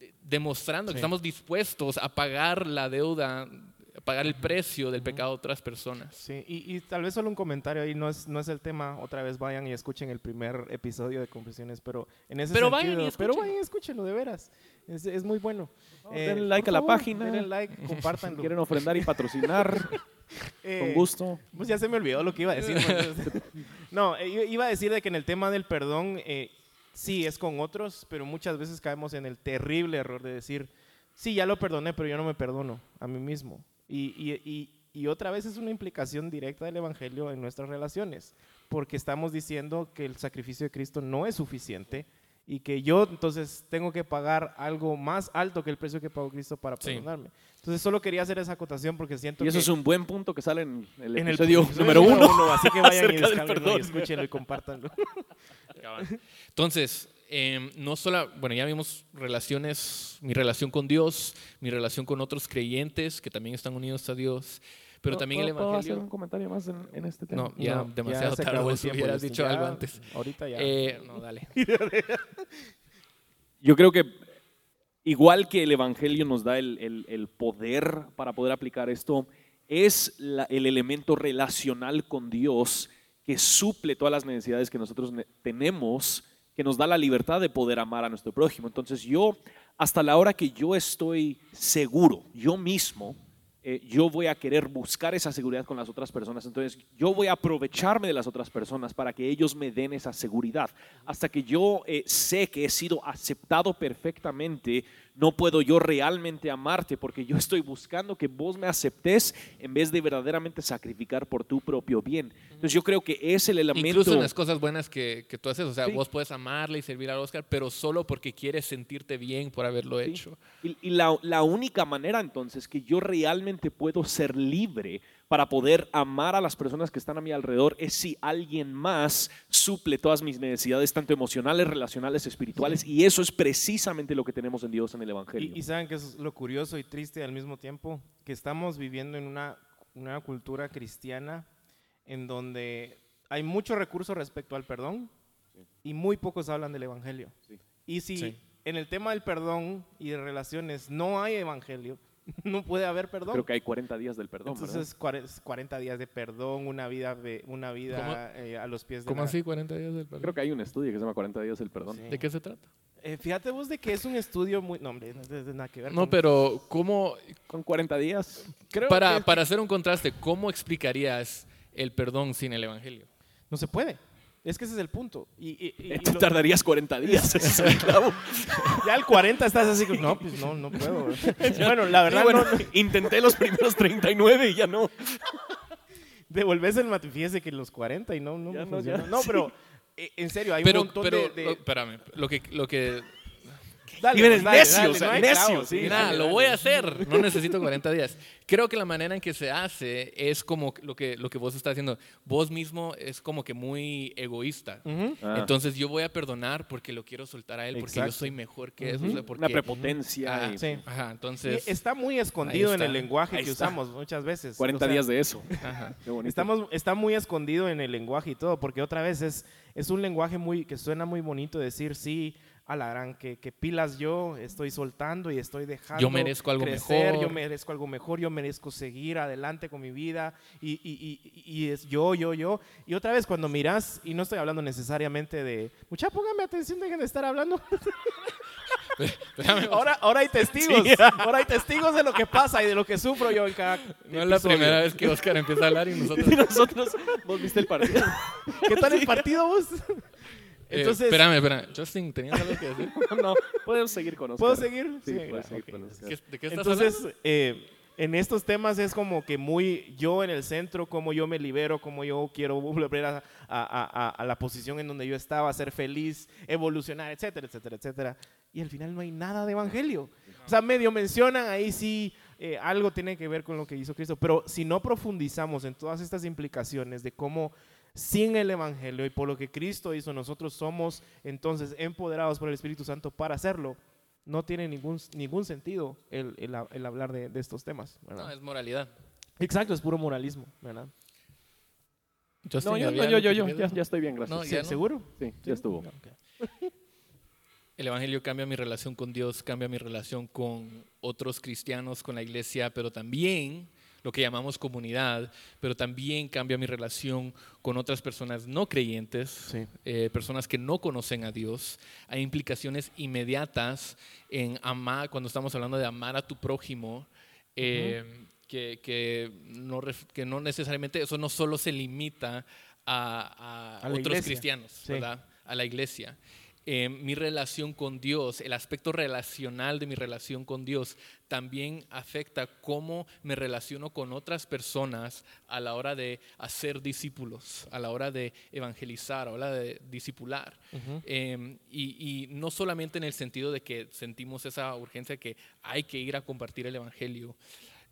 Speaker 1: de- demostrando que estamos dispuestos a pagar la deuda, a pagar el precio del pecado de otras personas.
Speaker 2: Sí, y, y tal vez solo un comentario ahí, no es, no es el tema, otra vez vayan y escuchen el primer episodio de Confesiones, pero en ese
Speaker 1: Pero vayan
Speaker 2: sentido,
Speaker 1: y
Speaker 2: pero vayan y escúchenlo, de veras, es, es muy bueno. Eh,
Speaker 3: denle like a la
Speaker 2: favor,
Speaker 3: página.
Speaker 2: Denle like, compartanlo.
Speaker 3: Quieren ofrendar y patrocinar
Speaker 2: Eh,
Speaker 3: con gusto.
Speaker 2: Pues ya se me olvidó lo que iba a decir. pues. no, eh, iba a decir de que en el tema del perdón, eh, sí, es con otros, pero muchas veces caemos en el terrible error de decir, sí, ya lo perdoné, pero yo no me perdono a mí mismo. Y, y- otra vez es una implicación directa del Evangelio en nuestras relaciones, porque estamos diciendo que el sacrificio de Cristo no es suficiente y que yo entonces tengo que pagar algo más alto que el precio que pagó Cristo para
Speaker 1: Sí.
Speaker 2: perdonarme. Entonces solo quería hacer esa acotación porque siento
Speaker 3: Y eso
Speaker 2: que
Speaker 3: es un buen punto que sale en el
Speaker 2: en el
Speaker 3: episodio
Speaker 2: episodio
Speaker 3: número uno.
Speaker 2: así que vayan y descárguenlo y escúchenlo y compártanlo.
Speaker 1: Entonces, em, no solo, bueno, ya vimos relaciones, mi relación con Dios, mi relación con otros creyentes que también están unidos a Dios, pero también el
Speaker 3: ¿Puedo hacer
Speaker 1: Evangelio.
Speaker 3: un comentario más en, en este tema?
Speaker 1: No, ya
Speaker 2: No,
Speaker 1: demasiado
Speaker 2: se
Speaker 1: tarde,
Speaker 2: tiempo,
Speaker 1: hubieras
Speaker 2: Justin,
Speaker 1: dicho
Speaker 2: ya,
Speaker 1: algo antes.
Speaker 2: Ahorita ya.
Speaker 1: Eh, no, dale.
Speaker 3: Yo creo que igual que el Evangelio nos da el, el- el poder para poder aplicar esto, es la- el elemento relacional con Dios que suple todas las necesidades que nosotros ne- tenemos, que nos da la libertad de poder amar a nuestro prójimo. Entonces yo, hasta la hora que yo estoy seguro, yo mismo, eh, yo voy a querer buscar esa seguridad con las otras personas. Entonces, yo voy a aprovecharme de las otras personas para que ellos me den esa seguridad. Hasta que yo eh, sé que he sido aceptado perfectamente, no puedo yo realmente amarte porque yo estoy buscando que vos me aceptes en vez de verdaderamente sacrificar por tu propio bien. Entonces, yo creo que es el elemento.
Speaker 1: Incluso en las cosas buenas que, que tú haces, o sea,
Speaker 3: Sí.
Speaker 1: vos puedes amarle y servir al Oscar, pero solo porque quieres sentirte bien por haberlo
Speaker 3: Sí.
Speaker 1: hecho.
Speaker 3: Y, y la, la única manera entonces que yo realmente puedo ser libre para poder amar a las personas que están a mi alrededor es si alguien más suple todas mis necesidades, tanto emocionales, relacionales, espirituales, y eso es precisamente lo que tenemos en Dios en el Evangelio.
Speaker 2: Y, y saben que es lo curioso y triste al mismo tiempo, que estamos viviendo en una, una cultura cristiana en donde hay mucho recurso respecto al perdón y muy pocos hablan del Evangelio.
Speaker 3: Sí.
Speaker 2: Y si
Speaker 1: Sí.
Speaker 2: en el tema del perdón y de relaciones no hay Evangelio, no puede haber perdón.
Speaker 3: Creo que hay 40 días del perdón. ¿verdad?
Speaker 2: Entonces, cuare- 40 días de perdón, una vida, de- una vida eh, a los pies de
Speaker 1: ¿Cómo
Speaker 2: la-
Speaker 1: así 40 días del perdón?
Speaker 3: Creo que hay un estudio que se llama 40 días del perdón.
Speaker 2: Sí.
Speaker 1: ¿De qué se trata?
Speaker 2: Eh, fíjate vos de que es un estudio muy... No, hombre, no tiene nada que ver
Speaker 1: No,
Speaker 2: con-
Speaker 1: pero ¿cómo,
Speaker 3: Con 40 días.
Speaker 2: Creo
Speaker 1: para,
Speaker 2: que
Speaker 1: para hacer un contraste, ¿cómo explicarías el perdón sin el Evangelio?
Speaker 2: no se puede. Es que ese es el punto. Y, y- y- y
Speaker 3: Te
Speaker 2: lo-
Speaker 3: tardarías 40 días. ese es el clavo.
Speaker 2: ya al 40 estás así, como, no, pues no, no puedo. bueno, la verdad,
Speaker 3: Sí, bueno,
Speaker 2: no, no.
Speaker 3: intenté los primeros 39 y ya no.
Speaker 2: devolves el mate, fíjese que los 40 y no, no,
Speaker 3: Ya
Speaker 2: me
Speaker 3: no,
Speaker 2: funciona.
Speaker 3: ya,
Speaker 2: No,
Speaker 3: sí.
Speaker 2: pero eh, en serio, hay
Speaker 1: pero,
Speaker 2: un montón
Speaker 1: pero,
Speaker 2: de... de-
Speaker 1: espérame, lo que, lo que,
Speaker 2: Dale,
Speaker 3: Y eres
Speaker 2: pues, dale,
Speaker 3: necio,
Speaker 2: dale,
Speaker 3: o sea,
Speaker 2: no
Speaker 3: necio,
Speaker 2: clavos,
Speaker 3: sí.
Speaker 2: sí,
Speaker 1: Mira,
Speaker 2: dale,
Speaker 1: lo
Speaker 2: dale.
Speaker 1: voy a hacer, no necesito 40 días. Creo que la manera en que se hace es como lo que, lo que vos estás haciendo. Vos mismo es como que muy egoísta.
Speaker 3: Ah.
Speaker 1: Entonces yo voy a perdonar porque lo quiero soltar a él, porque yo
Speaker 2: Exacto.
Speaker 1: soy mejor que eso. O sea, porque,
Speaker 3: Una prepotencia.
Speaker 1: Ah,
Speaker 3: y
Speaker 2: Sí.
Speaker 1: Ajá,
Speaker 2: Y
Speaker 1: entonces...
Speaker 2: está muy escondido en el lenguaje
Speaker 3: Ahí
Speaker 2: que
Speaker 3: está.
Speaker 2: usamos muchas veces.
Speaker 3: 40
Speaker 2: O sea,
Speaker 3: días de eso.
Speaker 1: ajá.
Speaker 3: Qué bonito.
Speaker 2: Estamos, está muy escondido en el lenguaje y todo, porque otra vez es, es un lenguaje muy, que suena muy bonito decir, sí, a la gran, que, que pilas yo, estoy soltando y estoy dejando
Speaker 1: Yo merezco algo
Speaker 2: crecer,
Speaker 1: mejor.
Speaker 2: yo merezco algo mejor, yo merezco seguir adelante con mi vida y, y- y- y es yo, yo, yo. Y otra vez cuando miras, y no estoy hablando necesariamente de, mucha, póngame atención, dejen de estar hablando. Ahora, ahora hay testigos,
Speaker 3: Sí.
Speaker 2: ahora hay testigos de lo que pasa y de lo que sufro yo en cada
Speaker 1: no es la
Speaker 2: episodio.
Speaker 1: primera vez que Oscar empieza a hablar y nosotros...
Speaker 3: Y nosotros, ¿vos viste el partido?
Speaker 2: ¿Qué tal el partido vos?
Speaker 1: Eh,
Speaker 2: Entonces,
Speaker 1: espérame, espérame. Justin, ¿tenías algo que decir?
Speaker 3: no, podemos seguir con Oscar.
Speaker 2: ¿puedo seguir?
Speaker 3: Sí, puedes seguir
Speaker 2: ok.
Speaker 3: con Oscar.
Speaker 1: ¿Qué- ¿De qué estás
Speaker 2: Entonces,
Speaker 1: hablando?
Speaker 2: eh, en estos temas es como que muy yo en el centro, cómo yo me libero, cómo yo quiero volver a, a- a- a- a la posición en donde yo estaba, ser feliz, evolucionar, etcétera, etcétera, etcétera. y al final no hay nada de evangelio. O sea, medio mencionan ahí sí eh, algo tiene que ver con lo que hizo Cristo, pero si no profundizamos en todas estas implicaciones de cómo sin el evangelio y por lo que Cristo hizo, nosotros somos entonces empoderados por el Espíritu Santo para hacerlo, no tiene ningún, ningún sentido el, el, hablar de, de, estos temas.
Speaker 1: ¿verdad? No, es moralidad.
Speaker 2: Exacto, es puro moralismo, ¿verdad?
Speaker 3: no, yo, yo, yo, yo, ya, ya, estoy bien, gracias.
Speaker 2: No, ¿Seguro?
Speaker 3: Sí, ya estuvo.
Speaker 1: El Evangelio cambia mi relación con Dios, cambia mi relación con otros cristianos, con la iglesia, pero también lo que llamamos comunidad, pero también cambia mi relación con otras personas no creyentes, eh, personas que no conocen a Dios. Hay implicaciones inmediatas en amar, cuando estamos hablando de amar a tu prójimo, eh, que, no, que no necesariamente, eso no solo se limita a, otros cristianos, ¿verdad? A la iglesia. Eh, mi relación con Dios, el aspecto relacional de mi relación con Dios, también afecta cómo me relaciono con otras personas a la hora de hacer discípulos, a la hora de evangelizar, a la hora de discipular. Em, y, no solamente en el sentido de que sentimos esa urgencia que hay que ir a compartir el Evangelio,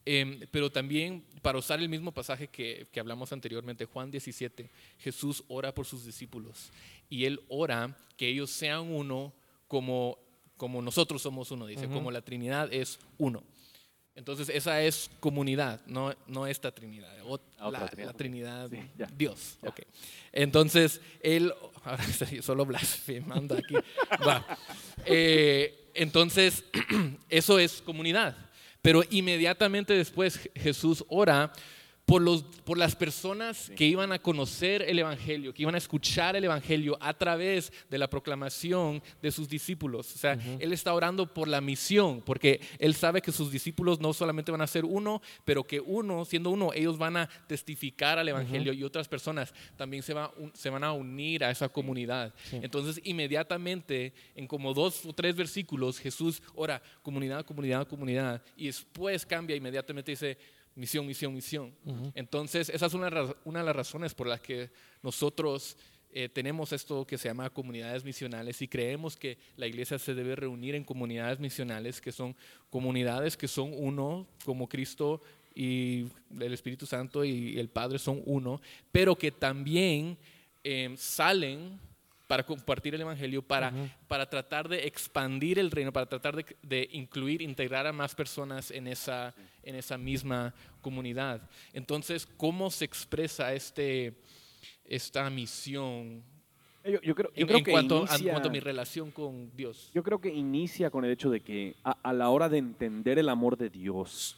Speaker 1: em, pero también para usar el mismo pasaje que, que hablamos anteriormente, Juan 17, Jesús ora por sus discípulos y Él ora que ellos sean uno como, como nosotros somos uno, dice, como la Trinidad es uno. Entonces esa es comunidad, no, no esta Trinidad, la, Trinidad, Dios. Okay. Entonces Él, ahora solo blasfemando aquí, va. Eh, entonces eso es comunidad. Pero inmediatamente después Jesús ora por, los, por las personas que iban a conocer el Evangelio, que iban a escuchar el Evangelio a través de la proclamación de sus discípulos. O sea, Él está orando por la misión, porque Él sabe que sus discípulos no solamente van a ser uno, pero que uno, siendo uno, ellos van a testificar al Evangelio y otras personas también se, va, se van a unir a esa comunidad. Entonces, inmediatamente, en como dos o tres versículos, Jesús ora comunidad, comunidad, comunidad, y después cambia inmediatamente y dice, misión, misión, misión. Entonces, esa es una, una, de las razones por las que nosotros eh, tenemos esto que se llama comunidades misionales y creemos que la iglesia se debe reunir en comunidades misionales, que son comunidades que son uno, como Cristo y el Espíritu Santo y el Padre son uno, pero que también eh, salen para compartir el Evangelio, para, para tratar de expandir el reino, para tratar de, de, incluir, integrar a más personas en esa, en esa misma comunidad. Entonces, ¿cómo se expresa este, esta misión?
Speaker 3: Yo, creo, yo creo
Speaker 1: en,
Speaker 3: que
Speaker 1: cuanto, inicia, a mi relación con Dios.
Speaker 3: Yo creo que inicia con el hecho de que a, a la hora de entender el amor de Dios,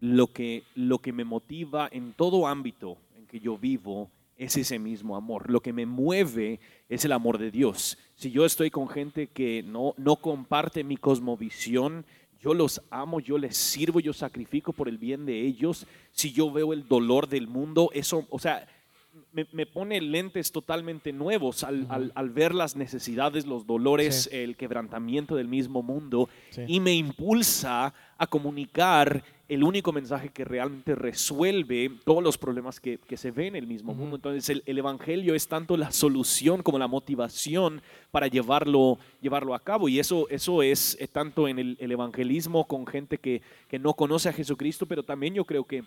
Speaker 3: lo que, lo que me motiva en todo ámbito en que yo vivo es ese mismo amor. Lo que me mueve es el amor de Dios. Si yo estoy con gente que no, no comparte mi cosmovisión, yo los amo, yo les sirvo, yo sacrifico por el bien de ellos. Si yo veo el dolor del mundo, eso, o sea, me, pone lentes totalmente nuevos al, al, ver las necesidades, los dolores, el quebrantamiento del mismo mundo y me impulsa a comunicar el único mensaje que realmente resuelve todos los problemas que, que se ven en el mismo mundo. Entonces el, el, Evangelio es tanto la solución como la motivación para llevarlo, llevarlo a cabo. Y eso, eso es eh, tanto en el, el evangelismo con gente que, que no conoce a Jesucristo, pero también yo creo que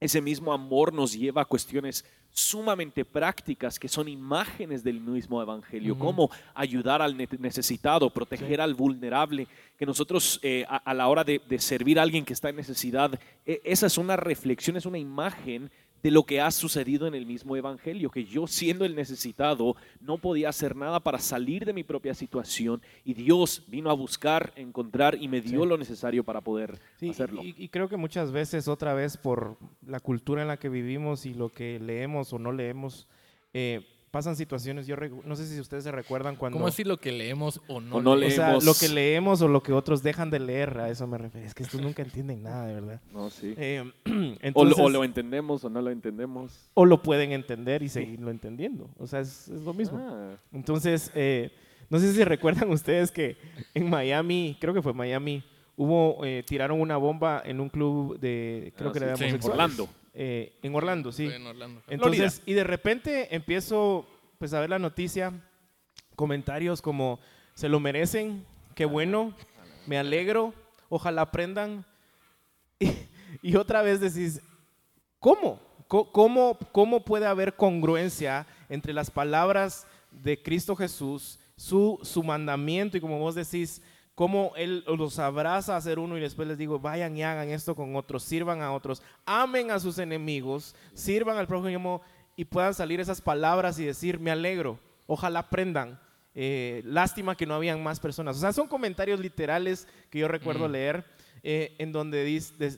Speaker 3: ese mismo amor nos lleva a cuestiones sumamente prácticas que son imágenes del mismo evangelio, como ayudar al necesitado, proteger al vulnerable, que nosotros eh, a, la hora de, de, servir a alguien que está en necesidad, e, esa es una reflexión, es una imagen de lo que ha sucedido en el mismo Evangelio, que yo siendo el necesitado no podía hacer nada para salir de mi propia situación y Dios vino a buscar, encontrar y me dio lo necesario para poder hacerlo.
Speaker 2: Y, y, creo que muchas veces, otra vez, por la cultura en la que vivimos y lo que leemos o no leemos, eh, pasan situaciones, yo no sé si ustedes se recuerdan cuando...
Speaker 1: ¿Cómo así lo que leemos o no,
Speaker 2: leemos? lo que leemos o lo que otros dejan de leer, a eso me refiero. Es que estos nunca entienden nada, de verdad.
Speaker 3: No, sí. Eh, o, lo, entendemos o no lo entendemos.
Speaker 2: O lo pueden entender y seguirlo entendiendo. O sea, es, lo mismo. Ah. Entonces, eh, no sé si recuerdan ustedes que en Miami, creo que fue Miami, hubo, eh, tiraron una bomba en un club de, creo ah, que era de
Speaker 3: en Orlando.
Speaker 2: Eh, en Orlando, sí. En Orlando. Entonces, y de repente empiezo pues a ver la noticia, comentarios como se lo merecen, qué bueno, me alegro, ojalá aprendan. Y, y otra vez decís, ¿cómo? ¿Cómo, ¿Cómo puede haber congruencia entre las palabras de Cristo Jesús, su, su mandamiento y como vos decís, cómo Él los abraza a ser uno y después les digo, vayan y hagan esto con otros, sirvan a otros, amen a sus enemigos, sirvan al prójimo y puedan salir esas palabras y decir, me alegro, ojalá aprendan. Eh, lástima que no habían más personas. O sea, son comentarios literales que yo recuerdo
Speaker 1: Mm.
Speaker 2: leer eh, en donde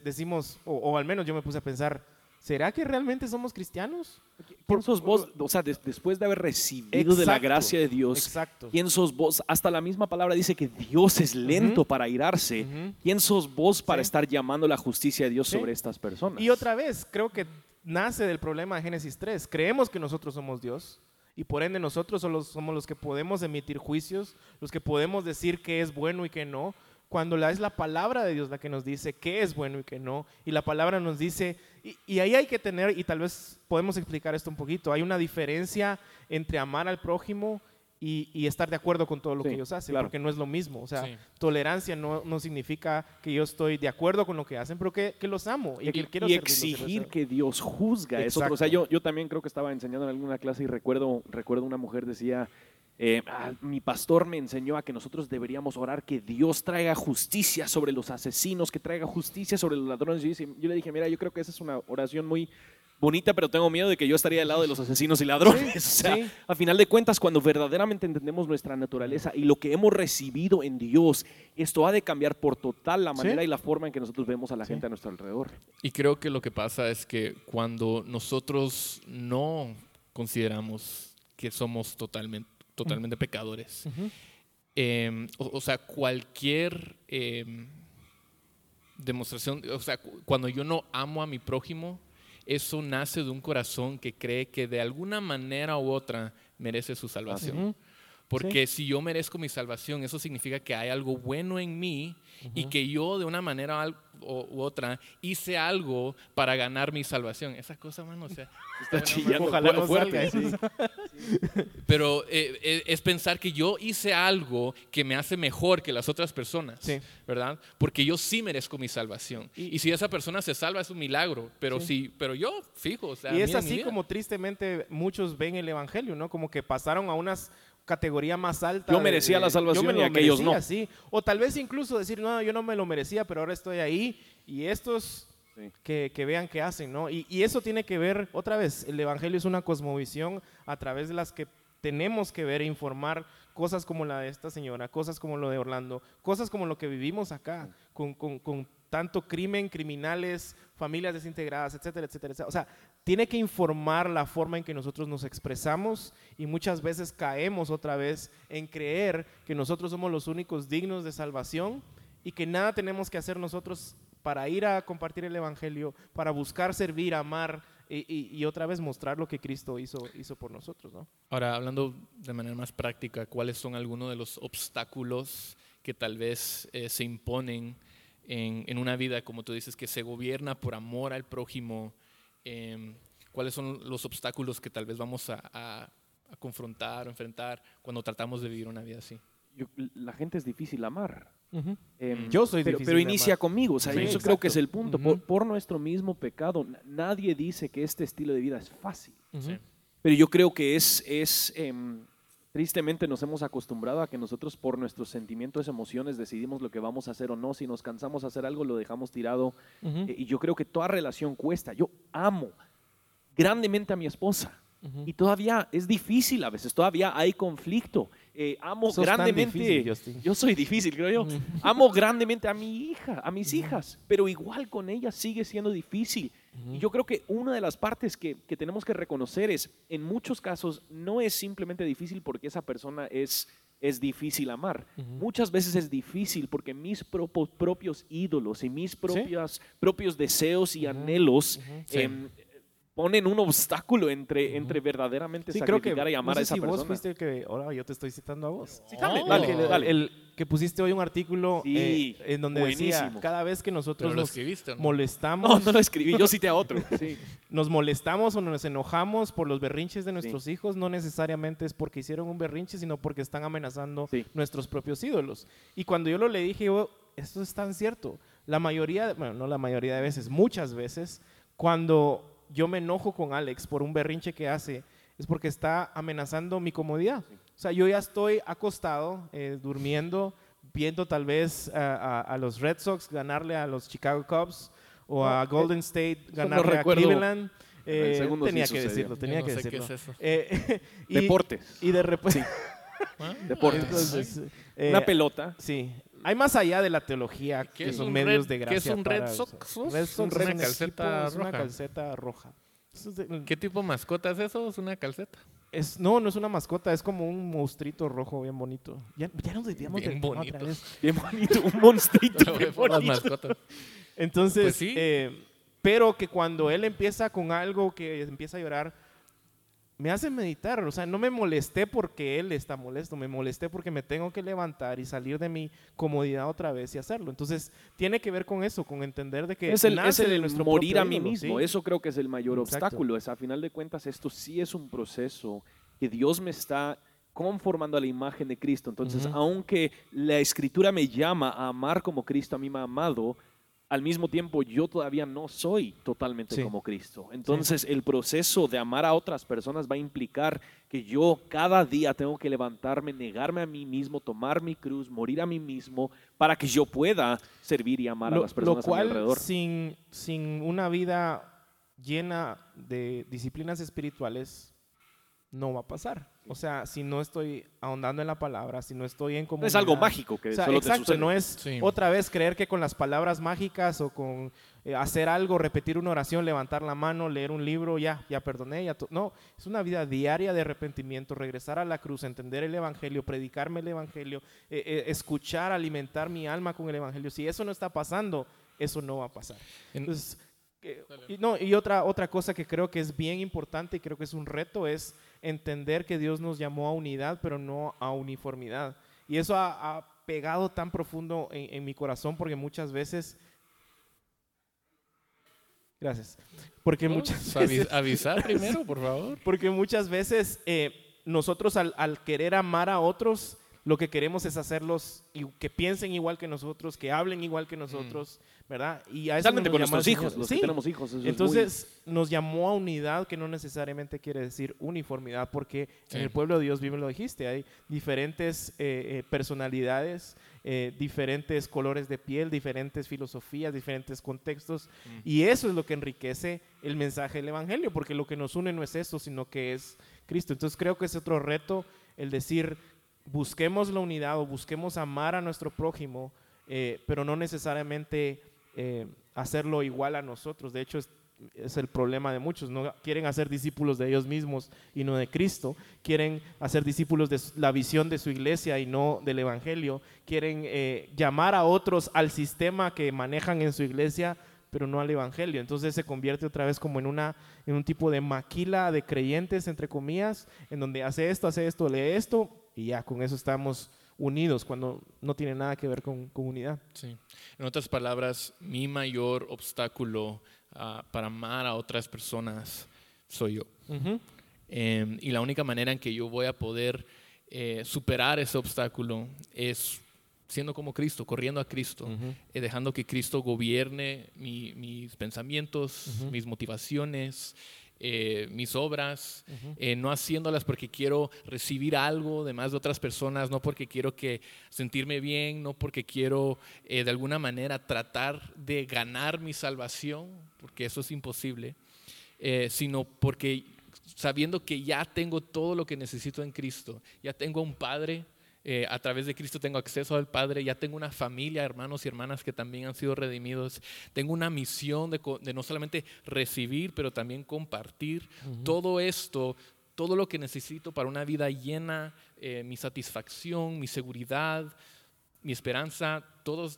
Speaker 2: decimos, o, o al menos yo me puse a pensar, ¿será que realmente somos cristianos?
Speaker 3: ¿Quién sos vos? O sea, des- después de haber recibido de la gracia de Dios,
Speaker 2: Exacto.
Speaker 3: ¿quién sos vos? Hasta la misma palabra dice que Dios es lento para. ¿Quién sos vos para
Speaker 2: Sí.
Speaker 3: estar llamando la justicia de Dios
Speaker 2: Sí.
Speaker 3: sobre estas personas?
Speaker 2: Y otra vez, creo que nace del problema de Génesis 3. Creemos que nosotros somos Dios y por ende nosotros somos los que podemos emitir juicios, los que podemos decir qué es bueno y qué no, cuando la, es la palabra de Dios la que nos dice qué es bueno y qué no. Y la palabra nos dice, y, y ahí hay que tener, y tal vez podemos explicar esto un poquito, hay una diferencia entre amar al prójimo y, y estar de acuerdo con todo lo
Speaker 3: Sí,
Speaker 2: que ellos hacen,
Speaker 3: claro.
Speaker 2: porque no es lo mismo. O sea,
Speaker 1: Sí.
Speaker 2: tolerancia no, no significa que yo estoy de acuerdo con lo que hacen, pero que, que los amo y,
Speaker 3: y,
Speaker 2: que quiero
Speaker 3: exigir que Dios juzga es otro. O sea, yo, yo también creo que estaba enseñando en alguna clase y recuerdo, recuerdo una mujer decía, eh, "Ah, mi pastor me enseñó a que nosotros deberíamos orar que Dios traiga justicia sobre los asesinos, que traiga justicia sobre los ladrones. Yo, le dije, mira, yo creo que esa es una oración muy bonita, pero tengo miedo de que yo estaría del lado de los asesinos y ladrones. o sea,
Speaker 2: sí.
Speaker 3: a final de cuentas, cuando verdaderamente entendemos nuestra naturaleza y lo que hemos recibido en Dios, esto ha de cambiar por total la
Speaker 2: Sí.
Speaker 3: manera y la forma en que nosotros vemos a la
Speaker 2: Sí.
Speaker 3: gente a nuestro alrededor.
Speaker 1: Y creo que lo que pasa es que cuando nosotros no consideramos que somos totalmente, totalmente pecadores, eh, o, o sea, cualquier eh, demostración, o sea, cu- cuando yo no amo a mi prójimo, eso nace de un corazón que cree que de alguna manera u otra merece su salvación. Porque si yo merezco mi salvación, eso significa que hay algo bueno en mí y que yo de una manera u otra hice algo para ganar mi salvación. Esa cosa, mano, o sea,
Speaker 3: Está chillando
Speaker 2: Ojalá no
Speaker 3: fuerte. sí.
Speaker 1: pero eh, eh, es pensar que yo hice algo que me hace mejor que las otras personas,
Speaker 2: Sí.
Speaker 1: ¿verdad? Porque yo sí merezco mi salvación. Y, si esa persona se salva es un milagro, pero
Speaker 2: Sí.
Speaker 1: sí, pero yo fijo, o sea,
Speaker 2: Y es así como tristemente muchos ven el evangelio, ¿no? Como que pasaron a una categoría más alta.
Speaker 3: Yo merecía
Speaker 2: de-
Speaker 3: la salvación
Speaker 2: yo me
Speaker 3: y
Speaker 2: lo
Speaker 3: aquellos no.
Speaker 2: sí. O tal vez incluso decir, no, yo no me lo merecía, pero ahora estoy ahí y estos
Speaker 3: Sí.
Speaker 2: que, que vean qué hacen, ¿no? Y, y eso tiene que ver, otra vez, el evangelio es una cosmovisión a través de las que tenemos que ver e informar cosas como la de esta señora, cosas como lo de Orlando, cosas como lo que vivimos acá, con, con- con tanto crimen, criminales, familias desintegradas, etcétera, etcétera, etcétera. O sea, tiene que informar la forma en que nosotros nos expresamos y muchas veces caemos otra vez en creer que nosotros somos los únicos dignos de salvación y que nada tenemos que hacer nosotros para ir a compartir el Evangelio, para buscar servir, amar y, otra vez mostrar lo que Cristo hizo, hizo por nosotros, ¿no?
Speaker 1: Ahora, hablando de manera más práctica, ¿cuáles son algunos de los obstáculos que tal vez eh, se imponen en, en una vida, como tú dices, que se gobierna por amor al prójimo? Em, ¿Cuáles son los obstáculos que tal vez vamos a, a- a confrontar o enfrentar cuando tratamos de vivir una vida así?
Speaker 3: Yo- la gente es difícil amar. Em,
Speaker 2: Yo soy
Speaker 3: pero,
Speaker 2: difícil
Speaker 3: pero inicia
Speaker 2: amar.
Speaker 3: conmigo, o sea,
Speaker 2: Sí,
Speaker 3: eso creo que es el
Speaker 2: exacto.
Speaker 3: punto.
Speaker 2: Ujú.
Speaker 3: por, por nuestro mismo pecado, na- nadie dice que este estilo de vida es fácil.
Speaker 1: Sí.
Speaker 3: Pero yo creo que es, es em, tristemente nos hemos acostumbrado a que nosotros por nuestros sentimientos, emociones, decidimos lo que vamos a hacer o no. Si nos cansamos de hacer algo, lo dejamos tirado. Eh, y yo creo que toda relación cuesta. Yo amo grandemente a mi esposa. Y todavía es difícil a veces, todavía hay conflicto. Eh, amo
Speaker 2: Sos
Speaker 3: grandemente.
Speaker 2: difícil,
Speaker 3: yo soy difícil, creo yo. Amo grandemente a mi hija, a mis hijas, pero igual con ella sigue siendo difícil. Y yo creo que una de las partes que, que tenemos que reconocer es, en muchos casos, no es simplemente difícil porque esa persona es, es difícil amar. Muchas veces es difícil porque mis propios ídolos y mis propias, propios deseos y anhelos
Speaker 1: Sí.
Speaker 3: em, ponen un obstáculo entre, entre verdaderamente
Speaker 2: Sí, creo que
Speaker 3: sacrificar y amar
Speaker 2: no
Speaker 3: a
Speaker 2: sé
Speaker 3: esa
Speaker 2: si vos
Speaker 3: persona.
Speaker 2: fuiste el que ahora yo te estoy citando a vos.
Speaker 3: dale,
Speaker 1: Oh.
Speaker 3: dale,
Speaker 2: El-
Speaker 3: dale.
Speaker 2: El, que pusiste hoy un artículo
Speaker 3: Sí,
Speaker 2: eh, en donde decía
Speaker 3: buenísimo.
Speaker 2: cada vez que nosotros nos
Speaker 1: escribiste, ¿no?
Speaker 2: molestamos,
Speaker 3: No, no lo escribí, yo cité a otro. Sí.
Speaker 2: nos molestamos o nos enojamos por los berrinches de nuestros
Speaker 3: Sí.
Speaker 2: hijos, no necesariamente es porque hicieron un berrinche, sino porque están amenazando
Speaker 3: Sí.
Speaker 2: nuestros propios ídolos. Y cuando yo lo leí dije, oh, esto es tan cierto. La mayoría, bueno, no la mayoría de veces, muchas veces, cuando yo me enojo con Alex por un berrinche que hace, es porque está amenazando mi comodidad. O sea, yo ya estoy acostado, eh, durmiendo, viendo tal vez a, a- a los Red Sox ganarle a los Chicago Cubs o a
Speaker 3: No,
Speaker 2: Golden State
Speaker 3: no
Speaker 2: ganarle a. Cleveland.
Speaker 3: El
Speaker 2: Eh,
Speaker 3: sí
Speaker 2: tenía que
Speaker 3: sucedió.
Speaker 2: decirlo, tenía
Speaker 1: no
Speaker 2: que
Speaker 1: sé qué
Speaker 2: decirlo.
Speaker 1: es eso.
Speaker 2: Eh, y,
Speaker 3: Deportes.
Speaker 2: y de repente,
Speaker 1: Ah,
Speaker 3: Deportes.
Speaker 2: entonces, eh,
Speaker 3: Una pelota.
Speaker 2: Sí. Hay más allá de la teología
Speaker 1: ¿Qué
Speaker 2: que son medios
Speaker 1: red-
Speaker 2: de
Speaker 1: qué
Speaker 2: gracia.
Speaker 1: es un
Speaker 2: para
Speaker 1: Red. Sox?
Speaker 2: Red
Speaker 1: Es
Speaker 2: Sox
Speaker 1: una
Speaker 2: es un
Speaker 1: calceta
Speaker 2: equipo- es una
Speaker 1: roja.
Speaker 2: calceta de-
Speaker 1: ¿Qué tipo de mascota es eso? ¿Es una calceta?
Speaker 2: es- no, no es una mascota, es como un monstruito rojo bien bonito. Ya, ya nos desviamos
Speaker 1: Bien
Speaker 2: del
Speaker 1: bonito.
Speaker 2: otra vez.
Speaker 3: Bien bonito, un monstruito. Bien bonito.
Speaker 1: mascotas.
Speaker 2: Entonces,
Speaker 1: Pues sí.
Speaker 2: eh, pero que cuando él empieza con algo que empieza a llorar, me hace meditar. O sea, no me molesté porque él está molesto, me molesté porque me tengo que levantar y salir de mi comodidad otra vez y hacerlo. Entonces, tiene que ver con eso, con entender de que
Speaker 3: Es el,
Speaker 2: nace
Speaker 3: es
Speaker 2: de nuestro
Speaker 3: morir a mí
Speaker 2: ídolo,
Speaker 3: mismo.
Speaker 2: ¿sí?
Speaker 3: Eso creo que es el mayor
Speaker 2: Exacto.
Speaker 3: obstáculo. Es a final de cuentas, esto sí es un proceso que Dios me está conformando a la imagen de Cristo. Entonces, aunque la escritura me llama a amar como Cristo a mí me ha amado, al mismo tiempo yo todavía no soy totalmente
Speaker 2: Sí.
Speaker 3: como Cristo. Entonces, el proceso de amar a otras personas va a implicar que yo cada día tengo que levantarme, negarme a mí mismo, tomar mi cruz, morir a mí mismo, para que yo pueda servir y amar a
Speaker 2: lo,
Speaker 3: las
Speaker 2: lo
Speaker 3: personas a mi
Speaker 2: cual,
Speaker 3: alrededor.
Speaker 2: sin, sin una vida llena de disciplinas espirituales, no va a pasar. O sea, si no estoy ahondando en la palabra, si no estoy en
Speaker 3: No
Speaker 2: comunidad.
Speaker 3: es algo mágico que
Speaker 2: O sea,
Speaker 3: solo
Speaker 2: exacto,
Speaker 3: te sucede.
Speaker 2: no es
Speaker 1: Sí.
Speaker 2: otra vez creer que con las palabras mágicas o con eh, hacer algo, repetir una oración, levantar la mano, leer un libro, ya, ya perdoné, ya. No, es una vida diaria de arrepentimiento, regresar a la cruz, entender el evangelio, predicarme el evangelio, eh, eh, escuchar, alimentar mi alma con el evangelio. Si eso no está pasando, eso no va a pasar.
Speaker 1: En-
Speaker 2: Entonces, no, y otra, otra cosa que creo que es bien importante y creo que es un reto es entender que Dios nos llamó a unidad, pero no a uniformidad. Y eso ha, ha pegado tan profundo en, en mi corazón porque muchas veces... Gracias. Porque muchas
Speaker 1: Avi-
Speaker 2: veces,
Speaker 1: Avisar primero, por favor.
Speaker 2: porque muchas veces eh, nosotros al, al querer amar a otros, lo que queremos es hacerlos y que piensen igual que nosotros, que hablen igual que nosotros, ¿verdad? Y a eso nos
Speaker 3: con nuestros hijos, los
Speaker 2: Sí.
Speaker 3: que tenemos hijos. eso es muy-
Speaker 2: Entonces nos llamó a unidad, que no necesariamente quiere decir uniformidad, porque
Speaker 1: Sí.
Speaker 2: en el pueblo de Dios, bien lo dijiste, hay diferentes eh, eh, personalidades, eh, diferentes colores de piel, diferentes filosofías, diferentes contextos, y eso es lo que enriquece el mensaje del Evangelio, porque lo que nos une no es eso, sino que es Cristo. Entonces creo que es otro reto el decir, busquemos la unidad o busquemos amar a nuestro prójimo, eh, pero no necesariamente eh, hacerlo igual a nosotros. De hecho, es, el problema de muchos. No quieren hacer discípulos de ellos mismos y no de Cristo. Quieren hacer discípulos de la visión de su iglesia y no del Evangelio. Quieren eh, llamar a otros al sistema que manejan en su iglesia, pero no al Evangelio. Entonces se convierte otra vez como en, una, en un tipo de maquila de creyentes, entre comillas, en donde hace esto, hace esto, lee esto, y ya con eso estamos unidos, cuando no tiene nada que ver con, con unidad.
Speaker 1: Sí. En otras palabras, mi mayor obstáculo ah, para amar a otras personas soy yo. Em, y la única manera en que yo voy a poder eh, superar ese obstáculo es siendo como Cristo, corriendo a Cristo, eh, dejando que Cristo gobierne mi- mis pensamientos, mis motivaciones, eh, mis obras, eh, no haciéndolas porque quiero recibir algo de más de otras personas, no porque quiero que sentirme bien, no porque quiero eh, de alguna manera tratar de ganar mi salvación, porque eso es imposible, sino porque sabiendo que ya tengo todo lo que necesito en Cristo, ya tengo un Padre, eh, a través de Cristo tengo acceso al Padre, ya tengo una familia, hermanos y hermanas que también han sido redimidos, tengo una misión de, no solamente recibir, pero también compartir todo esto, todo lo que necesito para una vida llena, eh, mi satisfacción, mi seguridad, mi esperanza, todo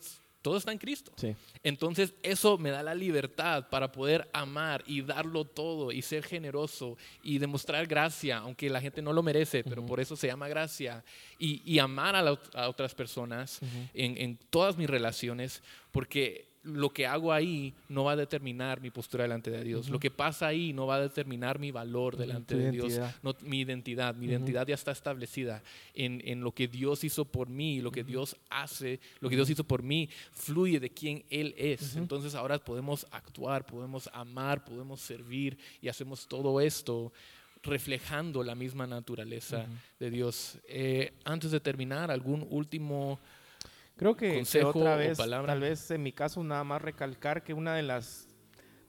Speaker 1: Todo está en Cristo.
Speaker 2: Sí.
Speaker 1: Entonces eso me da la libertad para poder amar y darlo todo y ser generoso y demostrar gracia, aunque la gente no lo merece, pero por eso se llama gracia. Y, y amar a, la- a otras personas en, en todas mis relaciones, porque lo que hago ahí no va a determinar mi postura delante de Dios. Lo que pasa ahí no va a determinar mi valor delante
Speaker 2: tu
Speaker 1: de Dios, no, mi identidad. Mi identidad ya está establecida en, en lo que Dios hizo por mí, lo que Dios hace, lo que Dios hizo por mí, fluye de quién Él es. Entonces ahora podemos actuar, podemos amar, podemos servir y hacemos todo esto reflejando la misma naturaleza de Dios. Eh, antes de terminar, ¿algún último...
Speaker 2: Creo que, que
Speaker 1: Consejo
Speaker 2: otra
Speaker 1: o
Speaker 2: vez, tal vez en mi caso nada más recalcar que una de las,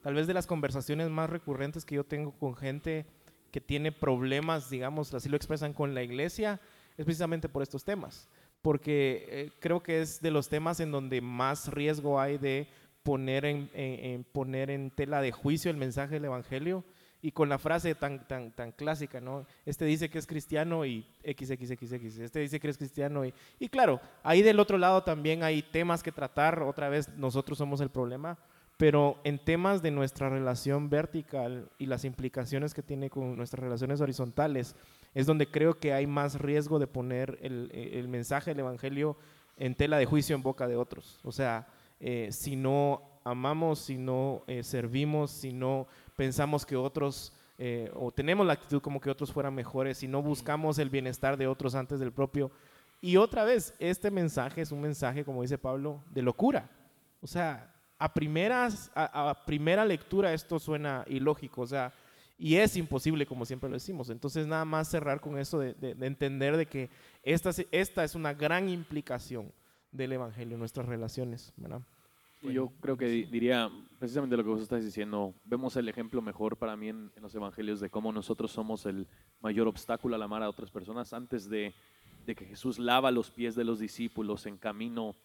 Speaker 2: tal vez de las conversaciones más recurrentes que yo tengo con gente que tiene problemas, digamos, así lo expresan con la iglesia, es precisamente por estos temas. Porque eh, creo que es de los temas en donde más riesgo hay de poner en, en- en poner en tela de juicio el mensaje del Evangelio y con la frase tan, tan, tan clásica, ¿no? Este dice que es cristiano y XXXX, este dice que es cristiano y, y claro, ahí del otro lado también hay temas que tratar, otra vez nosotros somos el problema, pero en temas de nuestra relación vertical y las implicaciones que tiene con nuestras relaciones horizontales, es donde creo que hay más riesgo de poner el, el mensaje del Evangelio en tela de juicio en boca de otros. O sea, eh, si no amamos, si no eh, servimos, si no pensamos que otros, eh, o tenemos la actitud como que otros fueran mejores, si no buscamos el bienestar de otros antes del propio. Y otra vez, este mensaje es un mensaje, como dice Pablo, de locura. O sea, a, primeras, a, a primera lectura esto suena ilógico, o sea, y es imposible, como siempre lo decimos. Entonces, nada más cerrar con eso de, de- de entender de que esta, esta es una gran implicación del Evangelio en nuestras relaciones, ¿verdad?
Speaker 3: Y yo creo que di- diría precisamente lo que vos estás diciendo. Vemos el ejemplo mejor para mí en, en los evangelios de cómo nosotros somos el mayor obstáculo al amar a otras personas. Antes de, de que Jesús lava los pies de los discípulos en camino,